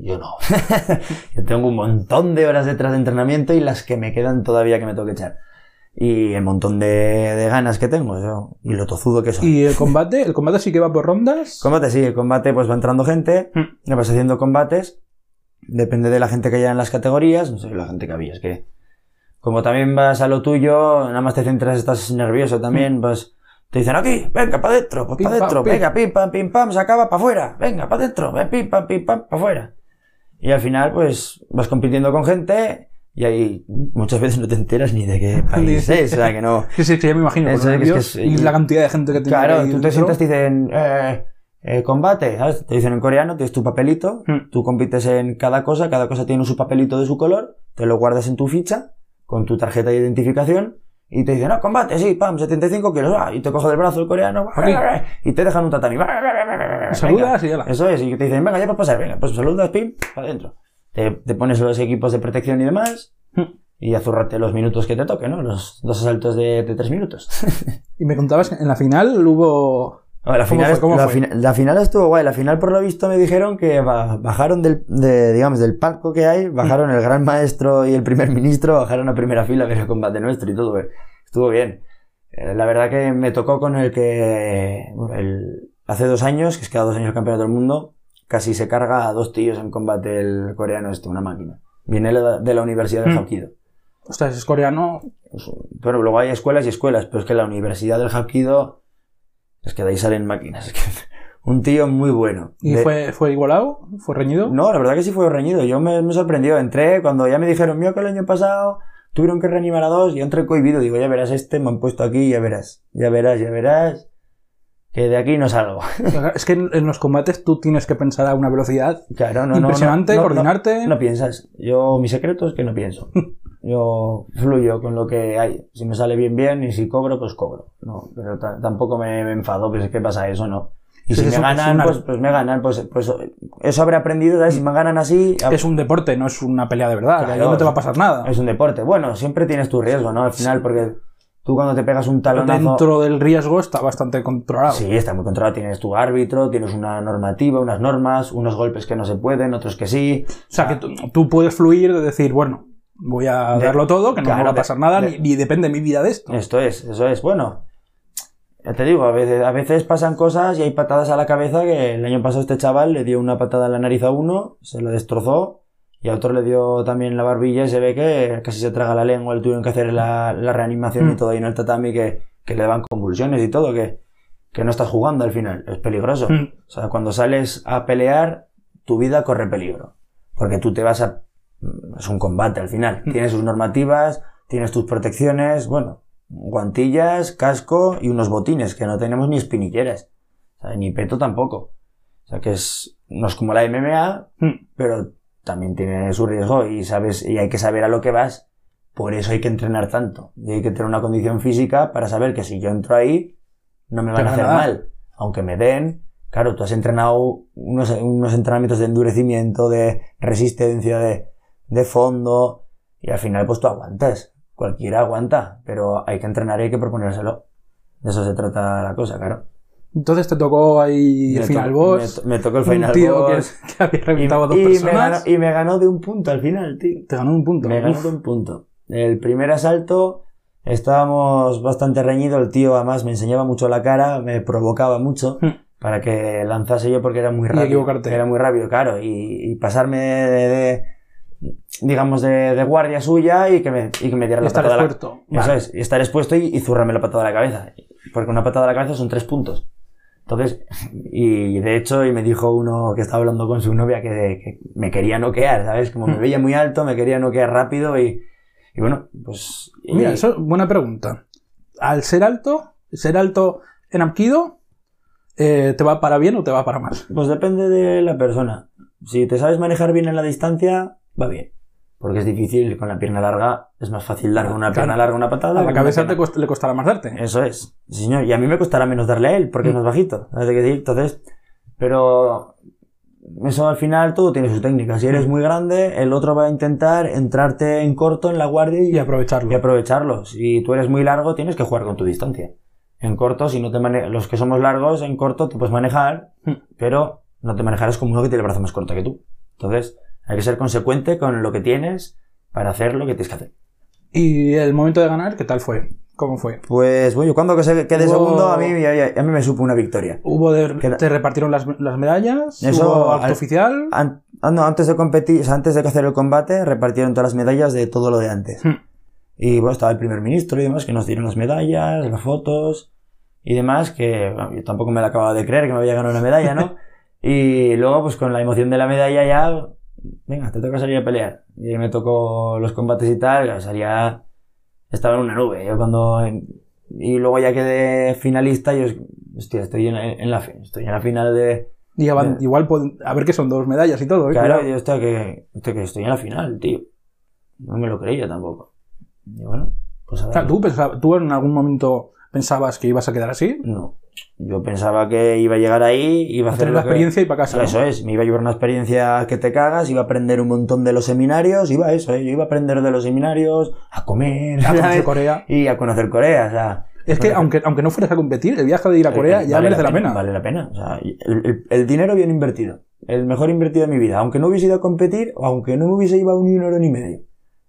yo no. *laughs* yo tengo un montón de horas detrás de entrenamiento y las que me quedan todavía que me tengo que echar. Y el montón de, de ganas que tengo, yo, y lo tozudo que soy. Y el combate, el combate sí que va por rondas. *laughs* Combate, sí, el combate pues va entrando gente, Hmm. vas haciendo combates, depende de la gente que haya en las categorías, no sé la gente que había, es que como también vas a lo tuyo, nada más te centras, estás nervioso también, pues te dicen aquí, venga, para adentro, pues para adentro, venga, pim, pam, pim, pam, se acaba para afuera, venga, para adentro, pim, pam, pim, pam, para afuera. Y al final, pues, vas compitiendo con gente y ahí muchas veces no te enteras ni de qué *laughs* país es, o sea, que no... *laughs* Sí, sí, que ya me imagino. Es los que es- y la cantidad de gente que tiene Claro, tú te dentro. sientas, te dicen, eh, eh, combate, ¿sabes? Te dicen en coreano, tienes tu papelito, Hmm. tú compites en cada cosa, cada cosa tiene su papelito de su color, te lo guardas en tu ficha, con tu tarjeta de identificación, y te dicen, no, combate, sí, pam, 75 kilos, ah, y te coge del brazo el coreano, Aquí. y te dejan un tatami. Saludas y ya la- Eso es, y te dicen, venga, ya puedes pasar, venga, pues saludas, pim, para adentro. Te, te pones los equipos de protección y demás, y azurrate los minutos que te toquen, ¿no? Los dos asaltos de, de tres minutos. *laughs* Y me contabas que en la final hubo... La, ¿Cómo final, fue? ¿Cómo la, la final estuvo guay. La final, por lo visto, me dijeron que ba- bajaron del, de, digamos, del palco que hay, bajaron el gran maestro y el primer ministro, bajaron a primera fila a ver el combate nuestro y todo. eh. Estuvo bien. Eh, La verdad que me tocó con el que bueno, el, hace dos años, que es cada dos años el campeonato del mundo, casi se carga a dos tíos en combate el coreano este, una máquina. Viene de la- Universidad de Mm. Hapkido. Ostras, es coreano. Pues, Pero luego hay escuelas y escuelas, pero es que la Universidad del Hapkido es que de ahí salen máquinas. *laughs* Es que Un tío muy bueno. ¿Y De- fue, fue igualado? ¿Fue reñido? No, la verdad que sí fue reñido. Yo me, me sorprendió. Entré cuando ya me dijeron, mío, que el año pasado tuvieron que reanimar a dos. Y yo entré cohibido. Digo, ya verás este, me han puesto aquí, ya verás. Ya verás, ya verás. Que de aquí no salgo. *laughs* Es que en, los combates tú tienes que pensar a una velocidad Claro, no, no, impresionante, no, no, coordinarte. No piensas. Yo, mi secreto es que no pienso. *laughs* Yo fluyo con lo que hay. Si me sale bien, bien. Y si cobro, pues cobro. No, pero ta- tampoco me, me enfado. Pues, ¿qué pasa eso? No. Y Sí, si me un- ganan, una- pues, pues me ganan. Pues, pues eso habré aprendido, ¿sabes? Si me ganan así, Es un deporte, no es una pelea de verdad. que Claro, no te va a pasar nada. Es un deporte. Bueno, siempre tienes tu riesgo, ¿no? Al final, porque tú cuando te pegas un Pero talonazo... dentro del riesgo está bastante controlado. Sí, está muy controlado. Tienes tu árbitro, tienes una normativa, unas normas, unos golpes que no se pueden, otros que sí. O sea, que tú, tú puedes fluir de decir, bueno, voy a De- darlo todo, que no me va a pasar nada, de- ni, ni depende mi vida de esto. Esto es, eso es. Bueno, ya te digo, a veces, a veces pasan cosas y hay patadas a la cabeza que el año pasado este chaval le dio una patada en la nariz a uno, se lo destrozó, y a otro le dio también la barbilla y se ve que casi se traga la lengua, le tuvieron que hacer la, la reanimación y Mm. todo ahí en el tatami que, que le daban convulsiones y todo, que, que no estás jugando al final, es peligroso. Mm. O sea, cuando sales a pelear, tu vida corre peligro. Porque tú te vas a... Es un combate al final. Mm. Tienes sus normativas, tienes tus protecciones, bueno, guantillas, casco y unos botines, que no tenemos ni espinilleras. Sea, ni peto tampoco. O sea, que es... No es como la MMA, Mm. pero también tiene su riesgo y sabes, y hay que saber a lo que vas. Por eso hay que entrenar tanto. Y hay que tener una condición física para saber que si yo entro ahí, no me van a hacer mal. Aunque me den, claro, tú has entrenado unos, unos entrenamientos de endurecimiento, de resistencia, de, de fondo, y al final pues tú aguantas. Cualquiera aguanta, pero hay que entrenar y hay que proponérselo. De eso se trata la cosa, claro. Entonces te tocó ahí el Me final to- boss. Me, to- me tocó el un final tío que, boss. *laughs* que había Y, reventado a dos y me ganó, y me ganó de un punto al final, tío. Te ganó un punto. Me ganó de un punto. El primer asalto estábamos bastante reñidos. El tío además me enseñaba mucho la cara, me provocaba mucho Hmm. para que lanzase yo porque era muy rápido. equivocarte. Era muy rápido, claro. Y, y pasarme de, de- digamos, de, de guardia suya y que me, y que me diera la estar patada. la- expuesto. Eso Vale. es, y estar expuesto y, y zurrarme la patada a la cabeza. Porque una patada a la cabeza son tres puntos. Entonces, *laughs* y de hecho, y me dijo uno que estaba hablando con su novia que, que me quería noquear, ¿sabes? Como me veía muy alto, me quería noquear rápido y, y bueno, pues... y- Mira, eso buena pregunta. Al ser alto, ser alto en Apkido, eh, ¿te va para bien o te va para mal? Pues depende de la persona. Si te sabes manejar bien en la distancia, va bien. Porque es difícil con la pierna larga, es más fácil dar una Claro. pierna larga una patada. A la cabeza te le costará más darte. Eso es, sí, señor. Y a mí me costará menos darle a él, porque es Mm. más bajito. Entonces, pero eso al final todo tiene su técnica. Si eres muy grande, el otro va a intentar entrarte en corto en la guardia y, Y aprovecharlo. y aprovecharlo. Si tú eres muy largo, tienes que jugar con tu distancia. En corto, si no te mane- los que somos largos, en corto te puedes manejar, Mm. pero no te manejarás como uno que tiene el brazo más corto que tú. Entonces, hay que ser consecuente con lo que tienes para hacer lo que tienes que hacer. Y el momento de ganar, ¿qué tal fue? ¿Cómo fue? Pues, bueno, cuando que se quede Hubo- segundo, a mí, a, a mí me supo una victoria. ¿Hubo de- ¿Te repartieron las, las medallas? Eso, ¿Hubo acto al- oficial? An- ah, no, antes de competir, o sea, antes de hacer el combate, repartieron todas las medallas de todo lo de antes. Hmm. Y bueno, estaba el primer ministro y demás, que nos dieron las medallas, las fotos y demás, que bueno, yo tampoco me la acababa de creer que me había ganado una medalla, ¿no? *laughs* y luego, pues con la emoción de la medalla ya, venga, te toca salir a pelear. Y me tocó los combates y tal, salía, estaba en una nube. Yo cuando, y luego ya quedé finalista, yo, hostia, estoy en la, en la, estoy en la final de, Y Ya. igual, a ver que son dos medallas y todo. ¿eh? Claro, yo hostia, que, hostia, que estoy en la final, tío. No me lo creía tampoco. Y bueno, pues a O ver. sea, ¿tú, pensaba- ¿tú en algún momento pensabas que ibas a quedar así? No. Yo pensaba que iba a llegar ahí, iba a A hacer la lo que- experiencia y para casa. ¿no? Eso es, me iba a llevar una experiencia que te cagas, iba a aprender un montón de los seminarios, iba a eso, ¿eh? yo iba a aprender de los seminarios, a comer, A conocer ¿sabes? Corea. y a conocer Corea, o sea... Es que aunque, aunque no fueras a competir, el viaje de ir a Corea Eh, ya vale merece la pena. Vale la pena. O sea, el, el- el dinero bien invertido. El mejor invertido de mi vida. Aunque no hubiese ido a competir, aunque no me hubiese llevado ni un euro ni medio.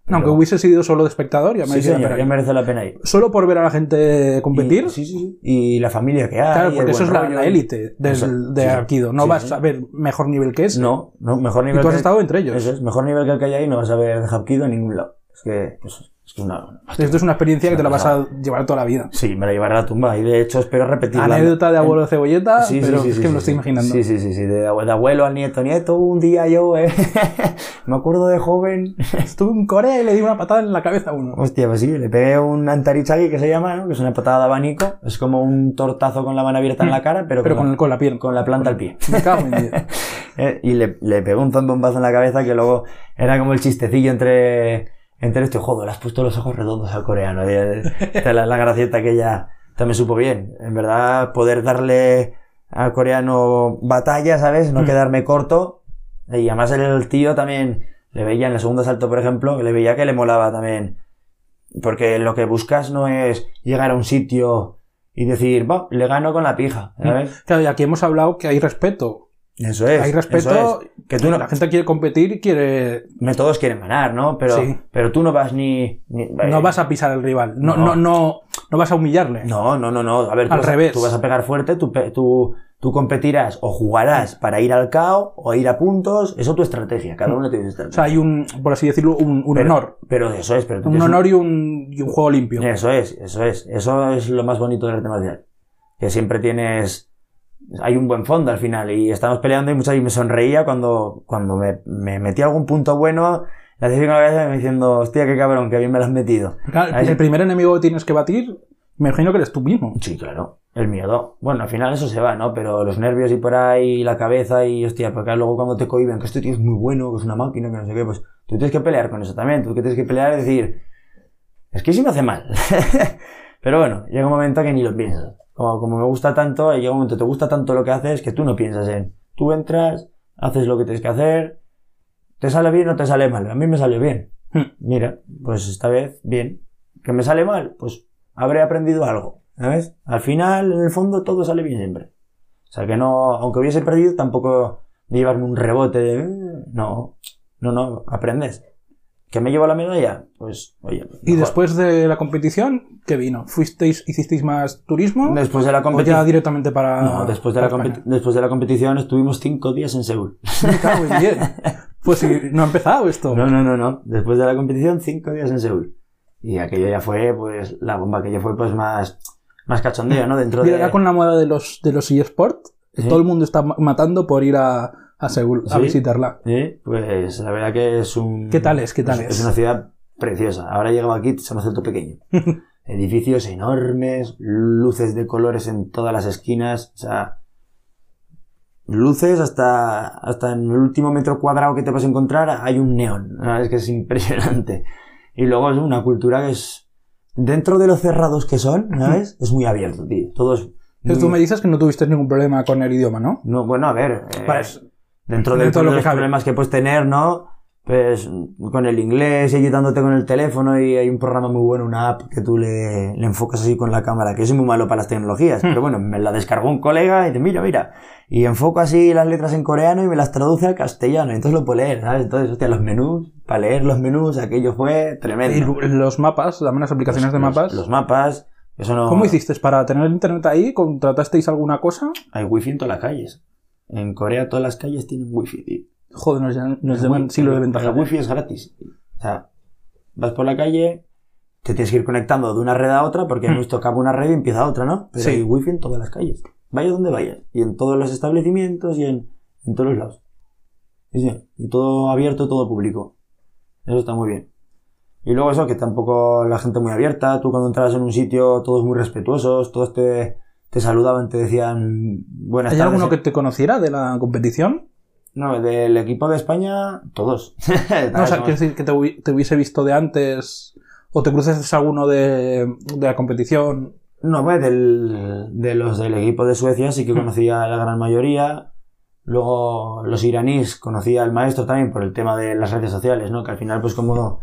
Aunque Pero- hubiese sido solo de espectador, ya Sí, la señor, pena. ya merece la pena ir. Solo por ver a la gente competir. Y, sí, sí. Y la familia que hay. Claro, porque eso es la- la élite del- de. Aikido. No vas a ver mejor nivel que ese. No, no, mejor y nivel tú has que- estado entre ellos. Eso es, mejor nivel que el que hay ahí no vas a ver de Hapkido en ningún lado. Es que, pues, es que una, Esto es una experiencia que te la vas a llevar toda la vida. Sí, me la llevaré a la tumba y de hecho espero repetirla. Anécdota de abuelo cebolleta, Sí, sí, pero sí, es sí, que me lo estoy sí. imaginando. Sí, sí, sí, sí, de, abue- de abuelo al nieto. Nieto, un día yo, eh, *laughs* me acuerdo de joven. *laughs* Estuve en Corea y le di una patada en la cabeza a uno. Hostia, pues sí, le pegué un antarichagi que se llama, ¿no? Que es una patada de abanico. Es como un tortazo con la mano abierta en la cara, pero, Pero con, con, la, con la piel. con la planta al pie. *laughs* Me cago en Dios. Eh, y le, le pegó un zambombazo en la cabeza que luego era como el chistecillo entre, entre esto y joder, le has puesto los ojos redondos al coreano. Y, eh, la, la gracieta que ella también supo bien. En verdad, poder darle al coreano batalla, ¿sabes? No Mm. quedarme corto. Y además el, tío también le veía en el segundo asalto, por ejemplo, le veía que le molaba también. Porque lo que buscas no es llegar a un sitio y decir, va, le gano con la pija, ¿sabes? Claro, y aquí hemos hablado que hay respeto. Eso es. hay respeto. eso es. Que tú no, La gente quiere competir y quiere. todos quieren ganar, ¿no? Pero, Sí. pero tú no vas ni, ni- No vas a pisar al rival. No, No. no, no, no vas a humillarle. No, no, no, no. A ver, tú, Al vas, a- revés. tú vas a pegar fuerte, tú, tú, tú competirás o jugarás para ir al KO o ir a puntos. Eso es tu estrategia. Cada uno tiene su O estrategia. sea, hay un, por así decirlo, un, un pero, honor. Pero eso es, pero tú Un honor y un, y un juego limpio. Eso es, eso es. Eso es lo más bonito del arte marcial. Que siempre tienes... Hay un buen fondo al final y estamos peleando y muchas veces me sonreía cuando, cuando me, me metí algún punto bueno, la cabeza me diciendo, hostia, qué cabrón, que bien me lo has metido. Claro, el primer enemigo que tienes que batir, me imagino que eres tú mismo. Sí, claro. El miedo. Bueno, al final eso se va, ¿no? Pero los nervios y por ahí, la cabeza y, hostia, porque luego cuando te cohiben que este tío es muy bueno, que es una máquina, que no sé qué, pues tú tienes que pelear con eso también. Tú que tienes que pelear y decir, es que sí me hace mal. *laughs* Pero bueno, llega un momento que ni lo piensas. Como, como me gusta tanto, llega un momento, te gusta tanto lo que haces que tú no piensas en, tú entras, haces lo que tienes que hacer, te sale bien o te sale mal. A mí me salió bien. Hmm. Mira, pues esta vez bien. ¿Que me sale mal? Pues habré aprendido algo. ¿Sabes? Al final, en el fondo, todo sale bien siempre. O sea que no, aunque hubiese perdido, tampoco de llevarme un rebote de, "Eh", no, no, no, aprendes. ¿Que me llevo la medalla? Pues, oye. Y mejor. después de la competición, ¿qué vino? ¿Fuisteis, hicisteis más turismo? Después de la ¿O ya competición. directamente para.? No, después de, la competi- después de la competición estuvimos cinco días en Seúl. *laughs* Pues sí, no ha empezado esto. No, no, no, no. Después de la competición, cinco días en Seúl. Y aquello ya fue, pues, la bomba que ya fue, pues, más, más cachondeo, ¿no? Dentro Mira, de... con la moda de los, de los eSport, Sí. todo el mundo está ma- matando por ir a, a Seúl a Sí. visitarla. Sí, pues la verdad que es un... ¿Qué tal es? ¿Qué tal es? es? una ciudad preciosa. Ahora he llegado aquí, se me hace todo pequeño. *laughs* Edificios enormes, luces de colores en todas las esquinas, o sea... Luces hasta, hasta en el último metro cuadrado que te vas a encontrar hay un neón. Es que es impresionante. Y luego es una cultura que es... Dentro de lo cerrados que son, ¿sabes? *laughs* Es muy abierto, tío. Todo es... Entonces tú me dices que no tuviste ningún problema con el idioma, ¿no? No, bueno, a ver... eh, Vale, es- dentro de, Dentro de que los problemas que puedes tener, ¿no? Pues con el inglés y ayudándote con el teléfono y hay un programa muy bueno, una app que tú le, le enfocas así con la cámara, que soy muy malo para las tecnologías, Hmm. pero bueno, me la descargó un colega y dice, mira, mira, y enfoco así las letras en coreano y me las traduce al castellano, entonces lo puedo leer, ¿sabes? Entonces, hostia, los menús, para leer los menús, aquello fue Y tremendo. lu- los mapas, también las aplicaciones de Los- mapas. Los, mapas, eso no... ¿Cómo hicisteis para tener internet ahí? ¿Contratasteis alguna cosa? Hay wifi en todas las calles. En Corea todas las calles tienen wifi, tío. Joder, nos, llaman- nos llevan wi- siglo de ventaja. El wifi es gratis. O sea, vas por la calle, te tienes que ir conectando de una red a otra porque hemos tocado una red y empieza otra, ¿no? Pero Sí. hay wifi en todas las calles. Vaya donde vayas. Y en todos los establecimientos y en, en todos los lados. Sí, sí. Y todo abierto, todo público. Eso está muy bien. Y luego eso, que tampoco la gente muy abierta. Tú cuando entrabas en un sitio, todos muy respetuosos, todos te, te saludaban, te decían buenas ¿Hay tardes. alguno que te conociera de la competición? No, del equipo de España, todos. *laughs* No, o sea, Somos- quiero decir que te hubiese visto de antes o te cruces alguno de, de la competición. No, pues del, de los del equipo de Suecia sí que Hmm. conocía a la gran mayoría. Luego los iraníes conocía al maestro también por el tema de las redes sociales, ¿no? Que al final, pues como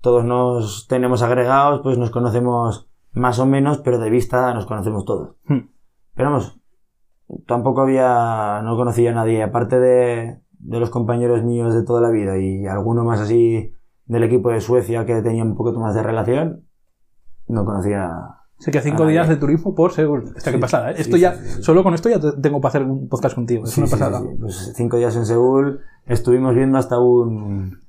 todos nos tenemos agregados, pues nos conocemos más o menos, pero de vista nos conocemos todos. Hmm. Pero vamos, tampoco había, no conocía a nadie, aparte de, de los compañeros míos de toda la vida y alguno más así del equipo de Suecia que tenía un poquito más de relación, no conocía Sé que cinco días de turismo por Seúl. Esta Sí, que pasada, ¿eh? sí, Esto sí, ya, solo con esto ya te- tengo para hacer un podcast contigo. Es una pasada. Pues cinco días en Seúl estuvimos viendo hasta un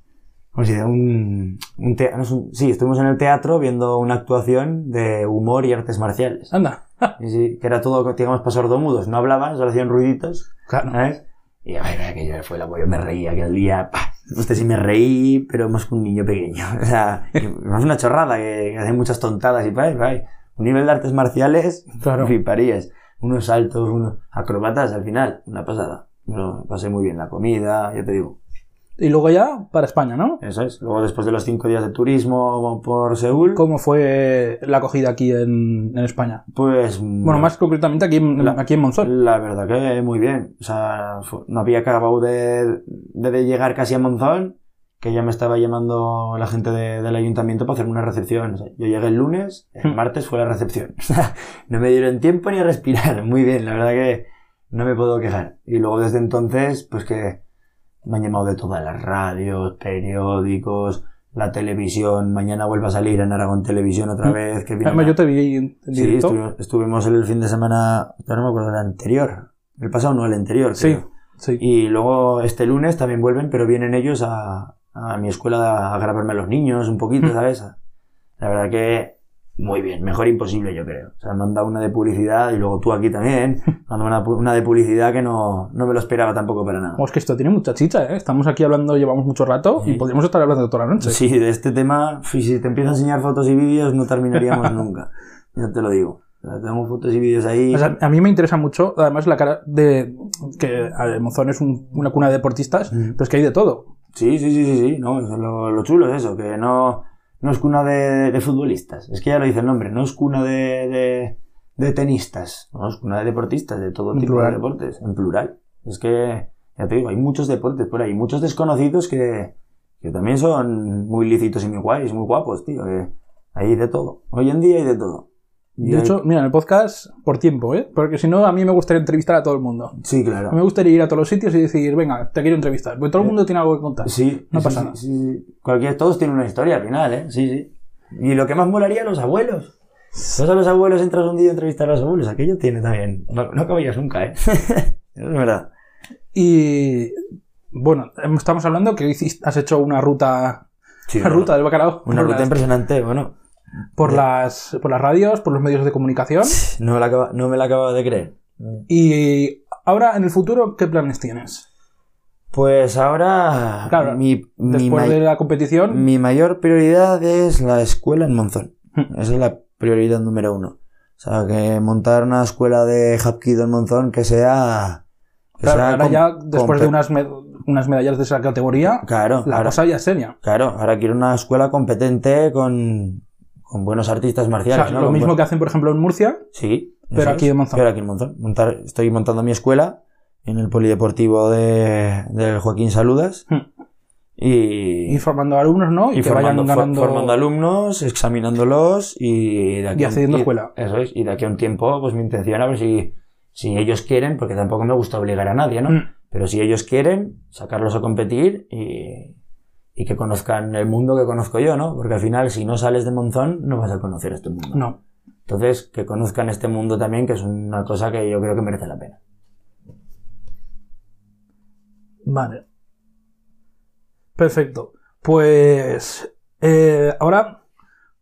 ¿cómo se dice? Un, un te- no es un- sí, estuvimos en el teatro viendo una actuación de humor y artes marciales. Anda. Y sí, que era todo, digamos, para sordomudos. No hablaban, solo hacían ruiditos, Claro. ¿sabes? Y ay, ay, aquello fue la yo me reía aquel día. ¡pah! Usted sí me reí, pero más que un niño pequeño. *laughs* O sea, es una chorrada que, que hacen muchas tontadas y ¡pay, pay! Un nivel de artes marciales, Claro. *laughs* fliparías. Unos saltos, unos acrobatas al final, una pasada. Pero pasé muy bien la comida, ya te digo. Y luego ya para España, ¿no? Eso es. Luego, después de los cinco días de turismo por Seúl, ¿Cómo fue la acogida aquí en, en España? pues. Bueno, más concretamente aquí La- aquí en Monzón. La verdad que muy bien. O sea, fu- no había acabado de, de, de llegar casi a Monzón, que ya me estaba llamando la gente de- del ayuntamiento para hacer una recepción. O sea, yo llegué el lunes, el Hmm. martes fue la recepción. *laughs* O sea, no me dieron tiempo ni a respirar. Muy bien, la verdad que no me puedo quejar. Y luego desde entonces, pues que me han llamado de todas las radios, periódicos, la televisión. Mañana vuelve a salir en Aragón Televisión otra Hmm. vez. Que Además, yo te vi en en Sí, estuvimos, estuvimos el fin de semana, no me acuerdo, el anterior. El pasado no, el anterior. Sí, creo. sí. Y luego este lunes también vuelven, pero vienen ellos a, a mi escuela a grabarme a los niños un poquito, Mm. ¿sabes? La verdad que muy bien, mejor imposible yo creo. O sea, me han dado una de publicidad y luego tú aquí también, *laughs* dado una, una de publicidad que no, no me lo esperaba tampoco para nada. Vamos, que esto tiene mucha chicha, ¿eh? Estamos aquí hablando, llevamos mucho rato y Sí. podríamos estar hablando toda la noche. Sí, de este tema, y si te empiezo a enseñar fotos y vídeos no terminaríamos *laughs* nunca. Ya te lo digo. O sea, tenemos fotos y vídeos ahí. O sea, a mí me interesa mucho, además, la cara de que ver, Monzón es un- una cuna de deportistas, Mm. pero es que hay de todo. Sí, sí, sí, sí, sí, no, eso es lo, lo chulo es eso, que no, no es cuna de, de futbolistas, es que ya lo dice el nombre, no es cuna de, de, de tenistas, no, es cuna de deportistas, de todo En tipo plural. de deportes, en plural. Es que, ya te digo, hay muchos deportes por ahí, muchos desconocidos que, que también son muy lícitos y muy guays, muy guapos, tío, que hay de todo, hoy en día hay de todo. De hecho, mira, en el podcast, por tiempo, ¿eh? Porque si no, a mí me gustaría entrevistar a todo el mundo. sí, claro. Me gustaría ir a todos los sitios y decir, venga, te quiero entrevistar. Porque todo el mundo tiene algo que contar. Sí, No sí, pasa sí, nada. sí. Cualquier, todos tienen una historia al final, ¿eh? Sí, sí. Y lo que más molaría, los abuelos. Vas a los abuelos, entras un día a entrevistar a los abuelos. Aquello tiene también. No, no nunca, ¿eh? *laughs* es verdad. Y bueno, estamos hablando que has hecho una ruta, una ruta del bacalao una ruta impresionante. Bueno, por las por las radios, por los medios de comunicación. *laughs* no me la acaba, no me la acabo de creer. Y ahora, en el futuro, ¿qué planes tienes? Pues ahora, Claro, mi, Después de la competición, mi mayor prioridad es la escuela en Monzón. Hmm. Esa es la prioridad número uno. O sea, que montar una escuela de Hapkido en Monzón que sea... que claro, sea ahora ya después de unas, med- unas medallas de esa categoría, Claro, la ahora, cosa ya es seria. claro, ahora quiero una escuela competente con, con buenos artistas O marciales. sea, ¿no? lo mismo buen- que hacen, por ejemplo, en Murcia, Sí. Pero aquí Monzón. Pero aquí en Monzón. Montar, estoy montando mi escuela en el polideportivo de, del Joaquín Saludas. Hmm. Y, y formando alumnos, ¿no? Y, y que formando, vayan ganando. formando alumnos, examinándolos y de aquí un- y- escuela. Eso es. Y de aquí a un tiempo, pues mi intención a ver si, si ellos quieren, porque tampoco me gusta obligar a nadie, ¿no? Mm. Pero si ellos quieren, sacarlos a competir y, y que conozcan el mundo que conozco yo, ¿no? Porque al final, si no sales de Monzón, no vas a conocer este mundo. No. Entonces, que conozcan este mundo también, que es una cosa que yo creo que merece la pena. Vale. Perfecto. Pues eh, ahora,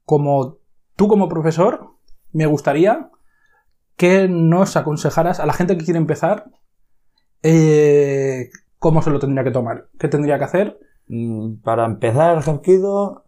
como tú como profesor, me gustaría que nos aconsejaras a la gente que quiere empezar eh, cómo se lo tendría que tomar, qué tendría que hacer, Para empezar, Hapkido...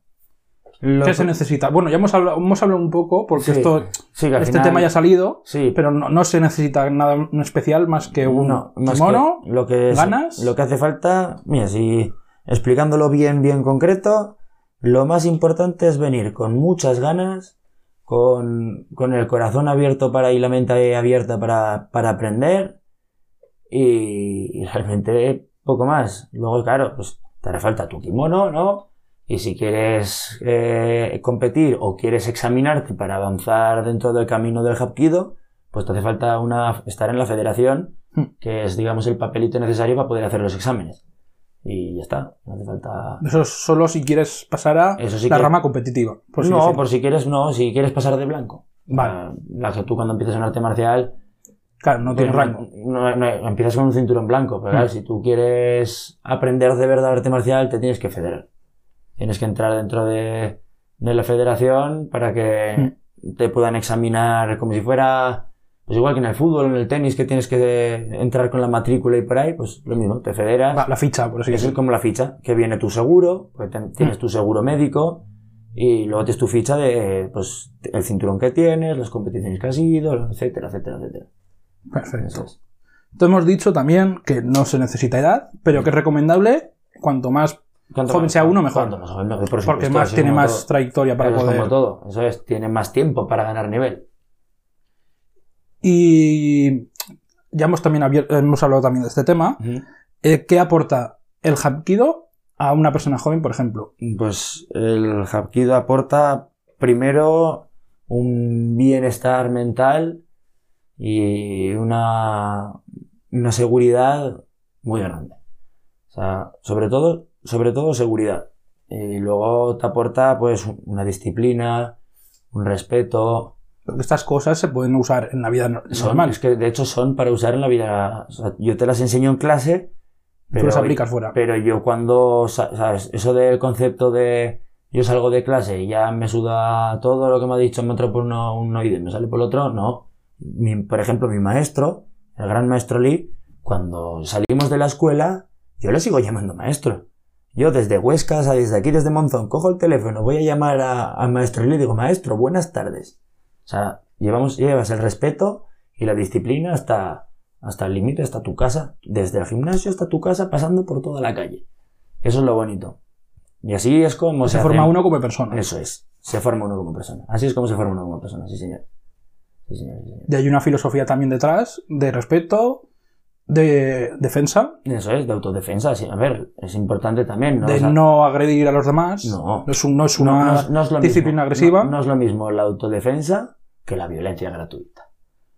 lo qué que- se necesita. Bueno, ya hemos hablado, hemos hablado un poco porque Sí, esto, sí, este final- tema ya ha salido, Sí, pero no, no se necesita nada especial más que un no, más que lo que es- ganas. lo que hace falta, mira, si explicándolo bien, bien concreto, lo más importante es venir con muchas ganas, con, con el corazón abierto para y la mente abierta para, para aprender y, y realmente poco más. Luego, claro, pues te hará falta tu kimono, ¿no? Y si quieres eh, competir o quieres examinarte para avanzar dentro del camino del Hapkido, pues te hace falta una, estar en la federación, Hmm. que es, digamos, el papelito necesario para poder hacer los exámenes. Y ya está, no hace falta... Eso es solo si quieres pasar a Eso sí la que- rama competitiva. por no, por si quieres, no, si quieres pasar de blanco. Vale. Ah, La que tú cuando empiezas en arte marcial, Claro, no tiene pues, rango. no- no- empiezas con un cinturón blanco, pero claro, Hmm. si tú quieres aprender de verdad arte marcial, te tienes que federar. Tienes que entrar dentro de, de la federación para que te puedan examinar como si fuera, pues igual que en el fútbol, en el tenis, que tienes que entrar con la matrícula y por ahí, pues lo mismo, te federas. La, la ficha, por así Es decirlo. como la ficha, que viene tu seguro, pues tienes tu seguro médico y luego tienes tu ficha de pues el cinturón que tienes, las competiciones que has ido, etcétera, etcétera, etcétera. Perfecto. Es. Entonces hemos dicho también que no se necesita edad, pero que es recomendable cuanto más Cuanto Joven más- sea uno, mejor. cuanto más joven, mejor, por porque supuesto, más tiene como más todo. trayectoria para Eso es poder. como todo, eso es, tiene más tiempo para ganar nivel. Y ya hemos también abier- hemos hablado también de este tema. Eh, ¿Qué aporta el Hapkido a una persona joven, por ejemplo? Pues el Hapkido aporta primero un bienestar mental y una, una seguridad muy grande. O sea, sobre todo, sobre todo seguridad. Y luego te aporta pues una disciplina, un respeto. Estas cosas se pueden usar en la vida normal. es que de hecho son para usar en la vida. o sea, yo te las enseño en clase, las aplicas fuera. pero yo cuando, sa- ¿sabes? Eso del concepto de yo salgo de clase y ya me suda todo lo que me ha dicho, me entra por uno, un oído y me sale por el otro, no. Mi- por ejemplo, mi maestro, el gran maestro Lee, cuando salimos de la escuela, yo le sigo llamando maestro. Yo desde Huesca, o sea, desde aquí, desde Monzón, cojo el teléfono, voy a llamar al maestro Lee y digo, maestro, buenas tardes. O sea, llevamos, llevas el respeto y la disciplina hasta, hasta el límite, hasta tu casa, desde el gimnasio hasta tu casa, pasando por toda la calle. Eso es lo bonito. Y así es como se se, forma uno como persona. Eso es. Se forma uno como persona. Así es como se forma uno como persona, sí señor. Sí señor, sí señor. Y hay una filosofía también detrás de respeto, de defensa, Eso es, de autodefensa. Sí. A ver, es importante también, ¿no? de O sea, no agredir a los demás. No. es, un- no es una no es- no es lo disciplina mismo. agresiva. No, es lo mismo la autodefensa que la violencia gratuita.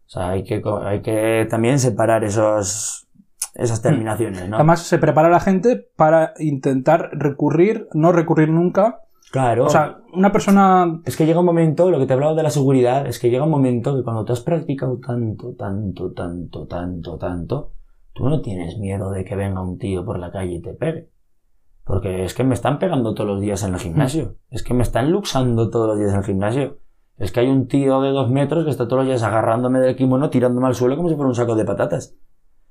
O sea, hay que, hay que también separar esos, esas terminaciones, ¿no? Además, se prepara a la gente para intentar recurrir, no recurrir nunca. Claro. O sea, una persona. Es que llega un momento, lo que te hablaba de la seguridad, es que llega un momento que cuando tú has practicado tanto, tanto, tanto, tanto, tanto, tú no tienes miedo de que venga un tío por la calle y te pegue. Porque es que me están pegando todos los días en el gimnasio. *laughs* Es que me están luxando todos los días en el gimnasio. Es que hay un tío de dos metros que está todos los días agarrándome del kimono, tirándome al suelo como si fuera un saco de patatas.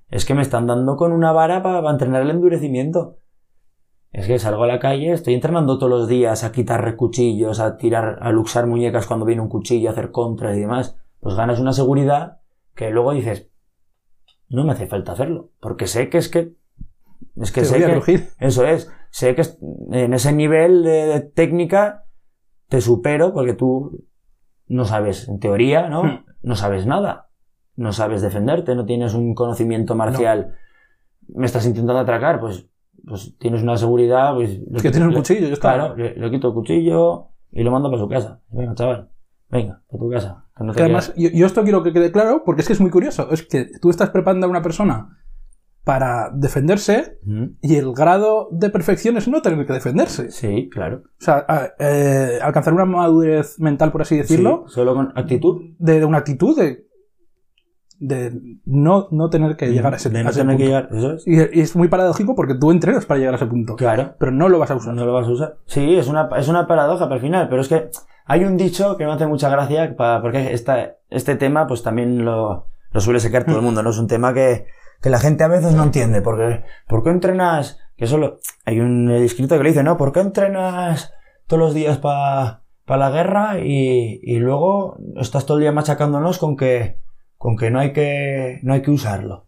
Es que me están dando con una vara para entrenar el endurecimiento. Es que salgo a la calle, estoy entrenando todos los días a quitar cuchillos, a tirar, a luxar muñecas cuando viene un cuchillo, a hacer contra y demás. Pues ganas una seguridad que luego dices, no me hace falta hacerlo. Porque sé que es que, es que Te sé que, eso es, sé que en ese nivel de, de técnica te supero porque tú no sabes, en teoría, ¿no? Hmm. No sabes nada. No sabes defenderte, no tienes un conocimiento marcial. Me estás intentando atracar, pues, pues tienes una seguridad, pues... Es que tienes un cuchillo, ya está. Claro, le, le quito el cuchillo y lo mando para su casa. Venga, chaval, venga, para tu casa. que no te Que además, yo, yo esto quiero que quede claro porque es que es muy curioso. Es que tú estás preparando a una persona para defenderse y el grado de perfección es no tener que defenderse. Sí, claro. O sea, a- eh, alcanzar una madurez mental, por así decirlo, Sí, solo con actitud. de, de una actitud de, de no, no tener que llegar a ese, de a no ese tener que punto. llegar, eso es. Y, y es muy paradójico porque tú entrenas para llegar a ese punto, Claro. pero no lo vas a usar. No lo vas a usar. Sí, es una, es una paradoja para el final, pero es que hay un dicho que me hace mucha gracia, pa- porque esta, este tema pues también lo, lo suele sacar todo el *laughs* mundo, ¿no? Es un tema que, que la gente a veces no entiende, porque, ¿por qué entrenas? Que solo, hay un escrito que le dice, ¿no? ¿Por qué entrenas todos los días para la guerra y, y luego estás todo el día machacándonos con que, con que no hay que, no hay que usarlo?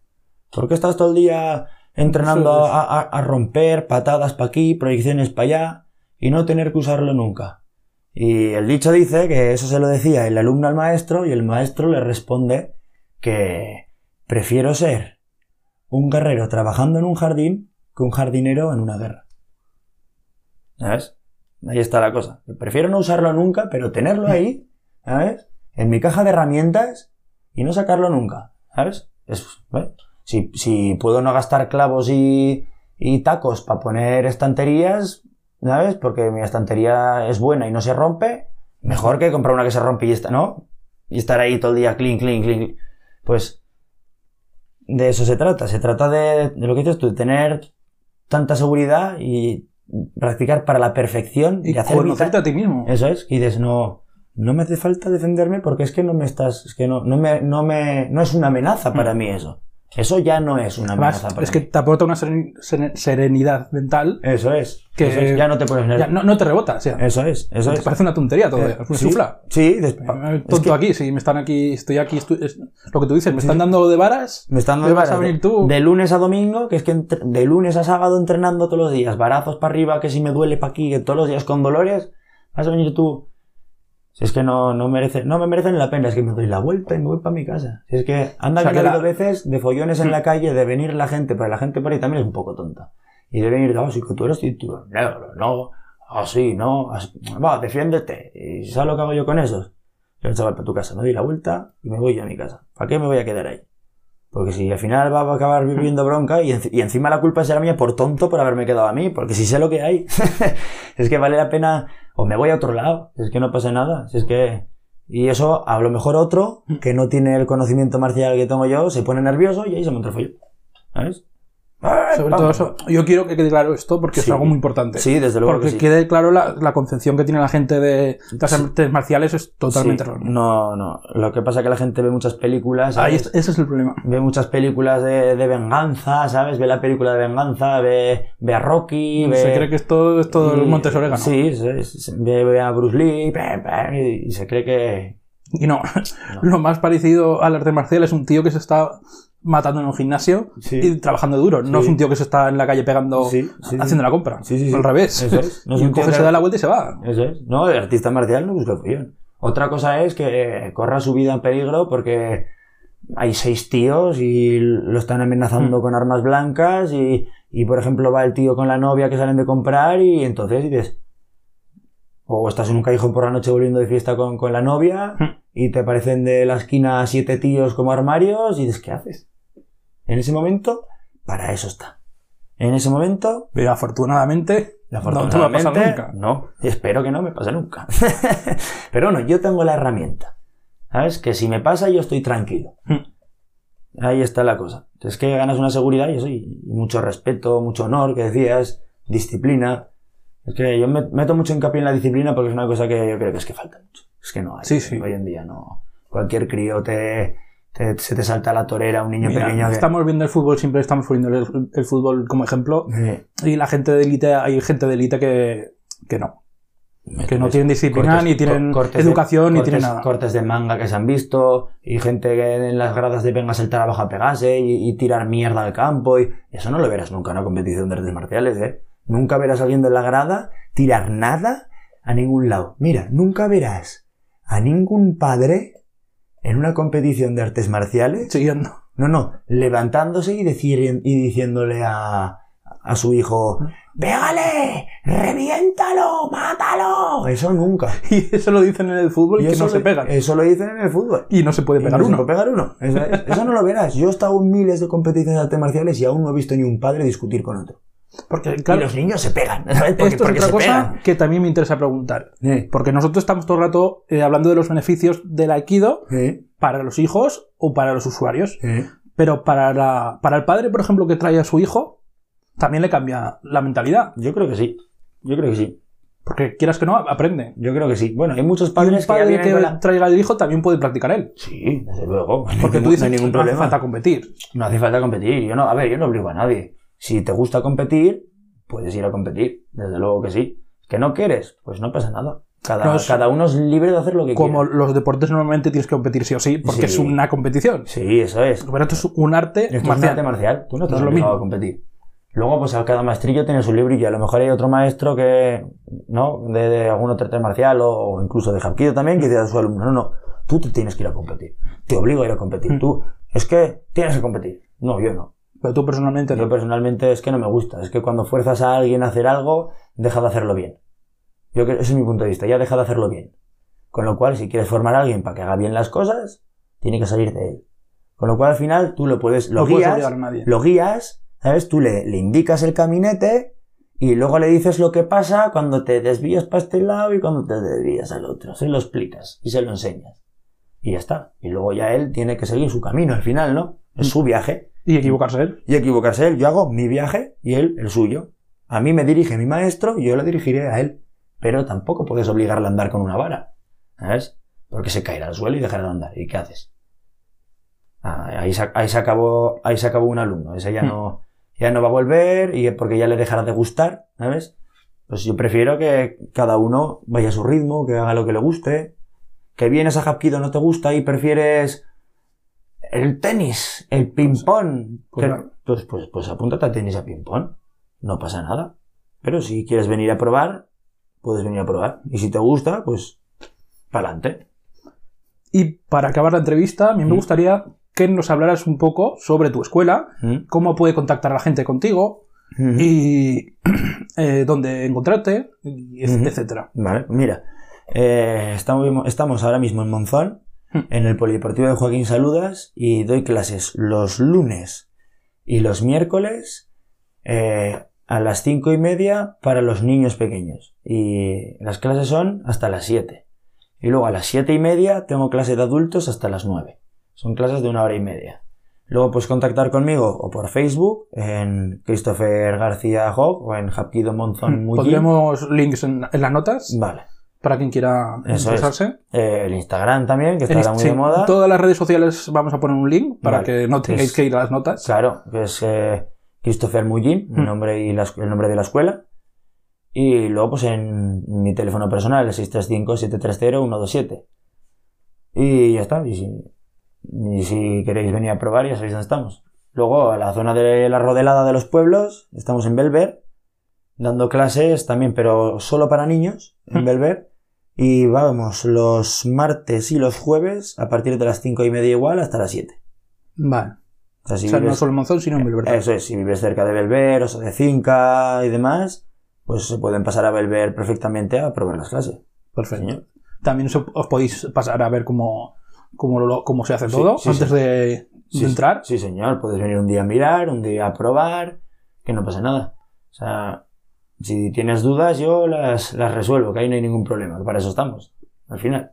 ¿Por qué estás todo el día entrenando a romper patadas para aquí, proyecciones para allá y no tener que usarlo nunca? Y el dicho dice que eso se lo decía el alumno al maestro y el maestro le responde que prefiero ser un guerrero trabajando en un jardín que un jardinero en una guerra. ¿Sabes? Ahí está la cosa. Prefiero no usarlo nunca, pero tenerlo ahí, ¿sabes? En mi caja de herramientas y no sacarlo nunca, ¿sabes? Es, ¿ves? Si, si puedo no gastar clavos y, y tacos para poner estanterías, ¿sabes? Porque mi estantería es buena y no se rompe, mejor que comprar una que se rompe y está, ¿no? Y estar ahí todo el día clean, clean, clean. Pues de eso se trata. Se trata de, de lo que dices tú, de tener tanta seguridad y practicar para la perfección Y y hacer a ti mismo. Eso es, y dices, no, no me hace falta defenderme porque es que no me estás, es que no, no me, no me, no es una amenaza para mí eso. Eso ya no es una Además, amenaza para es que te aporta una seren- seren- serenidad mental Eso es, que- eso es, ya no te pones nervioso. no, no te rebota. O sea, Eso es, eso te es. parece una tontería todo. Eh, es una sí. Sí, Eh, Tonto que aquí, si me están aquí, estoy aquí, estoy- es lo que tú dices, me están dando de varas. me están ¿Qué dando vas a varas venir de, tú? de lunes a domingo, que es que entre- de lunes a sábado entrenando todos los días, barazos para arriba, que si me duele para aquí, que todos los días con dolores, vas a venir tú. Si es que no, no merece, no me merecen la pena, es que me doy la vuelta y me voy para mi casa. Si es que anda O sea, que que ha la- habido veces de follones en la calle, de venir la gente, pero la gente por ahí también es un poco tonta. Y de venir, oh, sí que tú eres cinturón negro, no, así, no, así, va, defiéndete. ¿Y sabes lo que hago yo con esos? Yo chaval para tu casa, me doy la vuelta y me voy yo a mi casa. ¿Para qué me voy a quedar ahí? Porque si al final va a acabar viviendo bronca y, y encima la culpa será mía por tonto por haberme quedado a mí, porque si sé lo que hay, *laughs* es que vale la pena, o me voy a otro lado, es que no pasa nada, si es que... Y eso, a lo mejor otro, que no tiene el conocimiento marcial que tengo yo, se pone nervioso y ahí se monta el follón. ¿Sabes? Sobre todo eso, yo quiero que quede claro esto porque es algo muy importante. Sí, desde luego porque que sí. quede claro la, la concepción que tiene la gente de las artes marciales es totalmente Sí. No, no. Lo que pasa es que la gente ve muchas películas. Ahí es- ese es el problema. Ve muchas películas de, de venganza, ¿sabes? Ve la película de venganza, ve, ve a Rocky, ve... Se cree que esto es todo el y- Montes Orégano. Sí, sí, ve, ve a Bruce Lee, y, y se cree que... Y *laughs* no, lo más parecido al arte marcial es un tío que se está matando en un gimnasio Sí. y trabajando duro. No Sí. es un tío que se está en la calle pegando, Sí, haciendo la compra. Sí, sí, sí. Al revés. Eso es. *laughs* No es y un tío coge, que- se da la vuelta y se va. Eso es. No, el artista marcial no busca follón. Otra cosa es que corra su vida en peligro porque hay seis tíos y lo están Hmm. amenazando con armas blancas y, y, por ejemplo, va el tío con la novia que salen de comprar y entonces dices... O estás en un callejón por la noche volviendo de fiesta con, con la novia Hmm. y te aparecen de la esquina siete tíos como armarios y dices, ¿qué haces? En ese momento, para eso está. En ese momento, Pero afortunadamente, no te va a pasar Afortunadamente, nunca. no. Espero que no me pase nunca. *laughs* Pero bueno, yo tengo la herramienta. ¿Sabes? Que si me pasa, yo estoy tranquilo. Hmm. Ahí está la cosa. Es que ganas una seguridad y eso, y mucho respeto, mucho honor, que decías, disciplina. Es que yo me meto mucho hincapié en la disciplina porque es una cosa que yo creo que es que falta mucho. Es que no hay. Sí, sí. Hoy en día no. Cualquier crío te, te- se te salta la torera, un niño Mira, pequeño que... estamos viendo el fútbol, siempre estamos poniendo el, el fútbol como ejemplo. Y la gente de élite, hay gente de élite que, que no. Que no tienen disciplina, ni tienen de- educación, ni tienen nada. Cortes de manga que se han visto, y gente que en las gradas de venga a saltar abajo a pegarse y, y tirar mierda al campo. Y eso no lo verás nunca en una competición de artes marciales, ¿eh? Nunca verás a alguien de la grada tirar nada a ningún lado. Mira, nunca verás a ningún padre en una competición de artes marciales Siguiendo. no, no, levantándose y, decir, y diciéndole a, a su hijo, ¡Pégale! ¡Reviéntalo! ¡Mátalo! Eso nunca. *laughs* Y eso lo dicen en el fútbol, Y que eso no se pegan. Eso lo dicen en el fútbol. Y no se puede pegar Y no se uno. puede pegar uno. Eso, es- eso no lo verás. Yo he estado en miles de competiciones de artes marciales y aún no he visto ni un padre discutir con otro. Porque, Y claro, los niños se pegan. ¿sabes? Porque, esto es otra cosa pegan. que también me interesa preguntar. Porque nosotros estamos todo el rato eh, hablando de los beneficios del Aikido para los hijos o para los usuarios. Pero para, la, para el padre, por ejemplo, que trae a su hijo, también le cambia la mentalidad. Yo creo que sí. Yo creo que sí. Porque quieras que no, aprende. Yo creo que sí. Bueno, hay muchos Y un padres que ya padre que con la... traiga al hijo también puede practicar él. Sí, desde luego. Porque tú no dices hay ningún no hace problema. falta competir. No hace falta competir. Yo no, a ver, yo no obligo a nadie. Si te gusta competir, puedes ir a competir. Desde luego que sí. ¿Que no quieres? Pues no pasa nada. Cada, cada uno es libre de hacer lo que Como quiera. los deportes normalmente tienes que competir sí o sí, porque Sí. es una competición. Sí, eso es. Pero esto es un arte Esto es un marcial. arte marcial. Tú no estás No es lo obligado mismo. a competir. Luego, pues a cada maestrillo tiene su librillo. A lo mejor hay otro maestro que, ¿no? De, de algún otro arte marcial o, o incluso de Hapkido también, que dice a su alumno, no, no, tú te tienes que ir a competir. Te obligo a ir a competir. Mm. Tú, es que tienes que competir. No, yo no. Pero tú personalmente Yo no. personalmente es que no me gusta. Es que cuando fuerzas a alguien a hacer algo, deja de hacerlo bien. Yo creo, ese es mi punto de vista. Ya deja de hacerlo bien. Con lo cual, si quieres formar a alguien para que haga bien las cosas, tiene que salir de él. Con lo cual, al final, tú lo puedes, lo no puedes guías, obligar a nadie. lo guías, ¿sabes? Tú le, le indicas el caminete y luego le dices lo que pasa cuando te desvías para este lado y cuando te desvías al otro. Se lo explicas y se lo enseñas. Y ya está. Y luego ya él tiene que seguir su camino al final, ¿no? Es su viaje Y equivocarse él. y equivocarse él. Yo hago mi viaje y él el suyo. A mí me dirige mi maestro y yo le dirigiré a él. Pero tampoco puedes obligarle a andar con una vara. ¿Sabes? Porque se caerá al suelo y dejará de andar. ¿Y qué haces? Ah, ahí, se, ahí, se, acabó, ahí se acabó un alumno. Ese ya, Hmm. no, ya no va a volver y porque ya le dejará de gustar. ¿Sabes? Pues yo prefiero que cada uno vaya a su ritmo, que haga lo que le guste. Que vienes a Hapkido no te gusta y prefieres el tenis, el ping-pong. pues pues, pues, pues apúntate a tenis a ping-pong. No pasa nada. Pero si quieres venir a probar, puedes venir a probar. Y si te gusta, pues, para adelante. Y para acabar la entrevista, a mí me Mm. gustaría que nos hablaras un poco sobre tu escuela, cómo puede contactar la gente contigo y *clears throat* eh, dónde encontrarte, Ujú. etcétera. Vale, mira. eh, estamos, estamos ahora mismo en Monzón. *laughs* en el Polideportivo de Joaquín Saludas, y doy clases los lunes y los miércoles eh, a las cinco y media para los niños pequeños. Y las clases son hasta las 7. Y luego a las siete y media tengo clase de adultos hasta las 9. Son clases de una hora y media. Luego puedes contactar conmigo o por Facebook en Christopher García Hog o en Hapkido Monzón *laughs* Mullín. Pondremos links en, en las notas Vale. Para quien quiera Eso es. interesarse. Eh, el Instagram también, que está ahora muy sí, de moda. todas las redes sociales vamos a poner un link para Vale. que no tengáis Es- que ir a las notas. Claro, que es eh, Christopher Mullin, mi Hmm. nombre y la el nombre de la escuela. Y luego, pues en mi teléfono personal, el 635-730-127. Y ya está. Y si, y si queréis venir a probar, ya sabéis dónde estamos. Luego, a la zona de la rodelada de los pueblos, estamos en Belver, dando clases también, pero solo para niños, en Hmm. Belver. Y vamos los martes y los jueves, a partir de las cinco y media igual, hasta las 7. Vale. O sea, si o sea, no solo en Monzón, sino en Belver. eso es, si vives cerca de Belver, o sea, de Cinca y demás, pues se pueden pasar a Belver perfectamente a probar las clases. Perfecto. Señor. También os, podéis pasar a ver cómo, cómo, lo- cómo se hace Sí, todo sí, antes sí. de, de entrar. Sí, señor, puedes venir un día a mirar, un día a probar, que no pasa nada. O sea, si tienes dudas, yo las, las resuelvo, que ahí no hay ningún problema, para eso estamos, al final.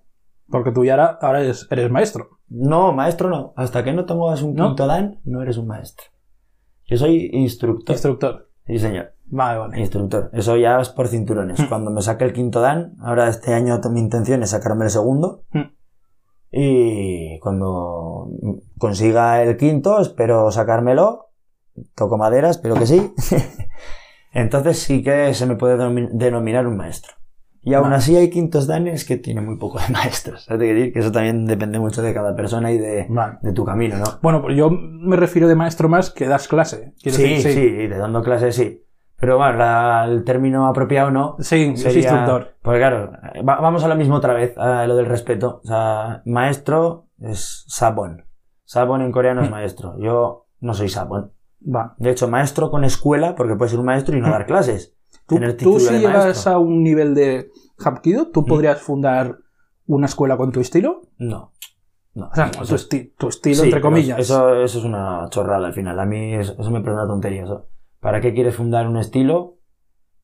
Porque tú ya ahora, ahora eres, eres maestro. No, maestro no. Hasta que no tengas un ¿No? quinto dan, no eres un maestro. Yo soy instructor. Instructor. sí, señor. Vale, vale. Instructor. Eso ya es por cinturones. Hmm. Cuando me saque el quinto dan, ahora este año mi intención es sacarme el segundo. Hmm. Y cuando consiga el quinto, espero sacármelo. Toco madera, espero que sí. *laughs* Entonces sí que se me puede denomi- denominar un maestro. Y aún así hay quintos danes que tienen muy pocos *laughs* maestros. ¿Sabes qué decir? Que eso también depende mucho de cada persona y de, Vale. de tu camino, ¿no? Bueno, pues yo me refiero de maestro más que das clase. Sí, decir, sí, de dando clases sí. Pero bueno, la- el término apropiado no. Sí, es sería- instructor. Pues claro, va- vamos a lo mismo otra vez, a lo del respeto. O sea, maestro es sabon. Sabon en coreano es *laughs* maestro. Yo no soy sabon. Va. De hecho, maestro con escuela, porque puedes ser un maestro y no dar clases. Tú, Tener tú título si de llegas a un nivel de Hapkido, ¿tú podrías fundar una escuela con tu estilo? No. No. O sea, Eso tu, es- esti- tu estilo, Sí, entre comillas. Eso, eso es una chorrada al final. A mí eso, eso me parece una tontería. Eso. ¿Para qué quieres fundar un estilo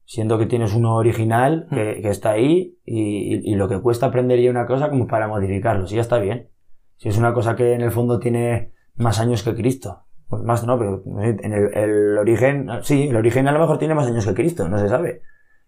siendo que tienes uno original que, que está ahí y, y- y lo que cuesta aprender ya una cosa como para modificarlo? Si ya está bien. Si es una cosa que en el fondo tiene más años que Cristo. Pues más no, pero en el, el origen, sí, el origen a lo mejor tiene más años que Cristo, no se sabe.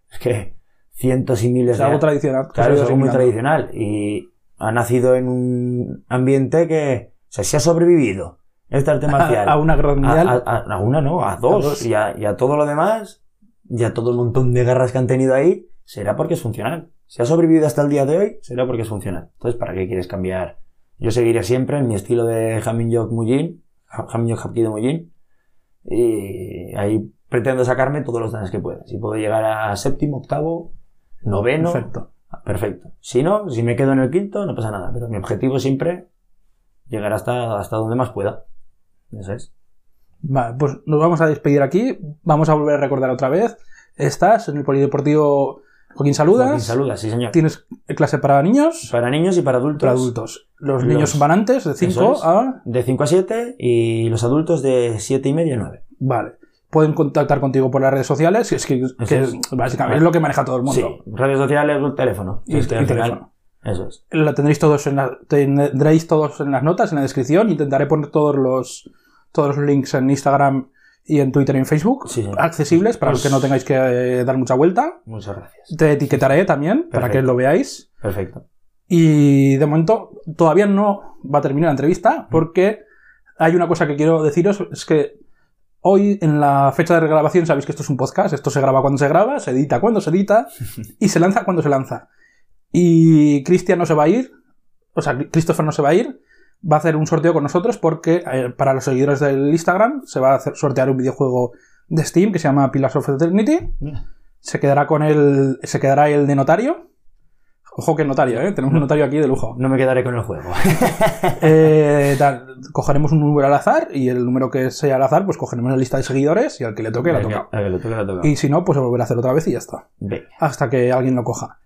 Es que cientos y miles es de algo años. tradicional. Claro, es algo muy tradicional y ha nacido en un ambiente que, o sea, se ha sobrevivido este arte *laughs* marcial. A, una guerra mundial. A, a- a una no, a dos. A dos. Y, a, y a todo lo demás, y a todo el montón de guerras que han tenido ahí, será porque es funcional. Si ha sobrevivido hasta el día de hoy, será porque es funcional. Entonces, ¿para qué quieres cambiar? Yo seguiré siempre en mi estilo de Haminjok Mujin, Haminjok Hapkido Mujin, y ahí pretendo sacarme todos los danes que pueda. Si puedo llegar a séptimo, octavo, noveno, Perfecto. Perfecto. Si no, si me quedo en el quinto, no pasa nada. Pero mi objetivo siempre llegar hasta, hasta donde más pueda. Eso es. Vale, pues nos vamos a despedir aquí. Vamos a volver a recordar otra vez. Estás en el Polideportivo Joaquín Saludas. Joaquín, saluda, sí señor. Tienes clase para niños, Para niños y para adultos. para adultos. Los, Los- niños van antes, de 5 Eso es. a... De 5 a 7 y los adultos de 7 y media a 9. Vale. Pueden contactar contigo por las redes sociales, que es que, que es. básicamente es lo que maneja todo el mundo. Sí, redes sociales, teléfono. Y, y teléfono. Eso es. La tendréis todos en la- tendréis todos en las notas, en la descripción. Intentaré poner todos los, todos los links en Instagram y en Twitter y en Facebook, Sí, accesibles para los Pues- que no tengáis que eh, dar mucha vuelta. Muchas gracias. Te etiquetaré también para que lo veáis. Perfecto. Y de momento todavía no va a terminar la entrevista porque hay una cosa que quiero deciros, es que hoy en la fecha de grabación sabéis que esto es un podcast, esto se graba cuando se graba, se edita cuando se edita *laughs* y se lanza cuando se lanza. Y Cristian no se va a ir, o sea, Christopher no se va a ir, va a hacer un sorteo con nosotros porque eh, para los seguidores del Instagram se va a hacer, sortear un videojuego de Steam que se llama Pillars of Eternity. Se quedará con el, se quedará el de notario. Ojo que notario, ¿eh? Tenemos un notario aquí de lujo. No me quedaré con el juego. *laughs* Eh, tal, cogeremos un número al azar y el número que sea al azar, pues cogeremos la lista de seguidores y al que le toque, la toca. que le toque, toca. Y si no, pues se volverá a hacer otra vez y ya está. Venga. Hasta que alguien lo coja.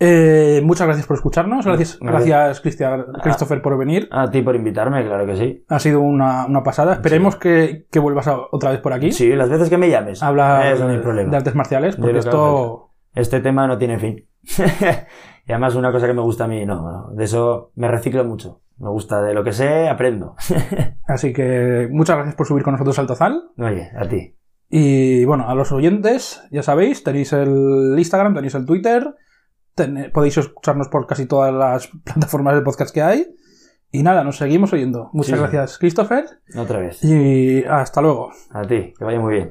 Eh, muchas gracias por escucharnos. Gracias, Gracias. gracias Cristian, Christopher, por venir. A ti por invitarme, claro que sí. Ha sido una, una pasada. Esperemos que, que vuelvas a- otra vez por aquí. Sí, las veces que me llames. a hablar Eso no hay de artes marciales, porque esto. Este tema no tiene fin. *laughs* y además una cosa que me gusta a mí, no, no, de eso me reciclo mucho. Me gusta de lo que sé, aprendo. *laughs* Así que muchas gracias por subir con nosotros al Tozal. Oye, a ti. Y bueno, a los oyentes, ya sabéis, tenéis el Instagram, tenéis el Twitter, ten- podéis escucharnos por casi todas las *laughs* plataformas de podcast que hay. Y nada, nos seguimos oyendo. Muchas Sí, gracias, Christopher. Otra vez. Y hasta luego. A ti, que vaya muy bien.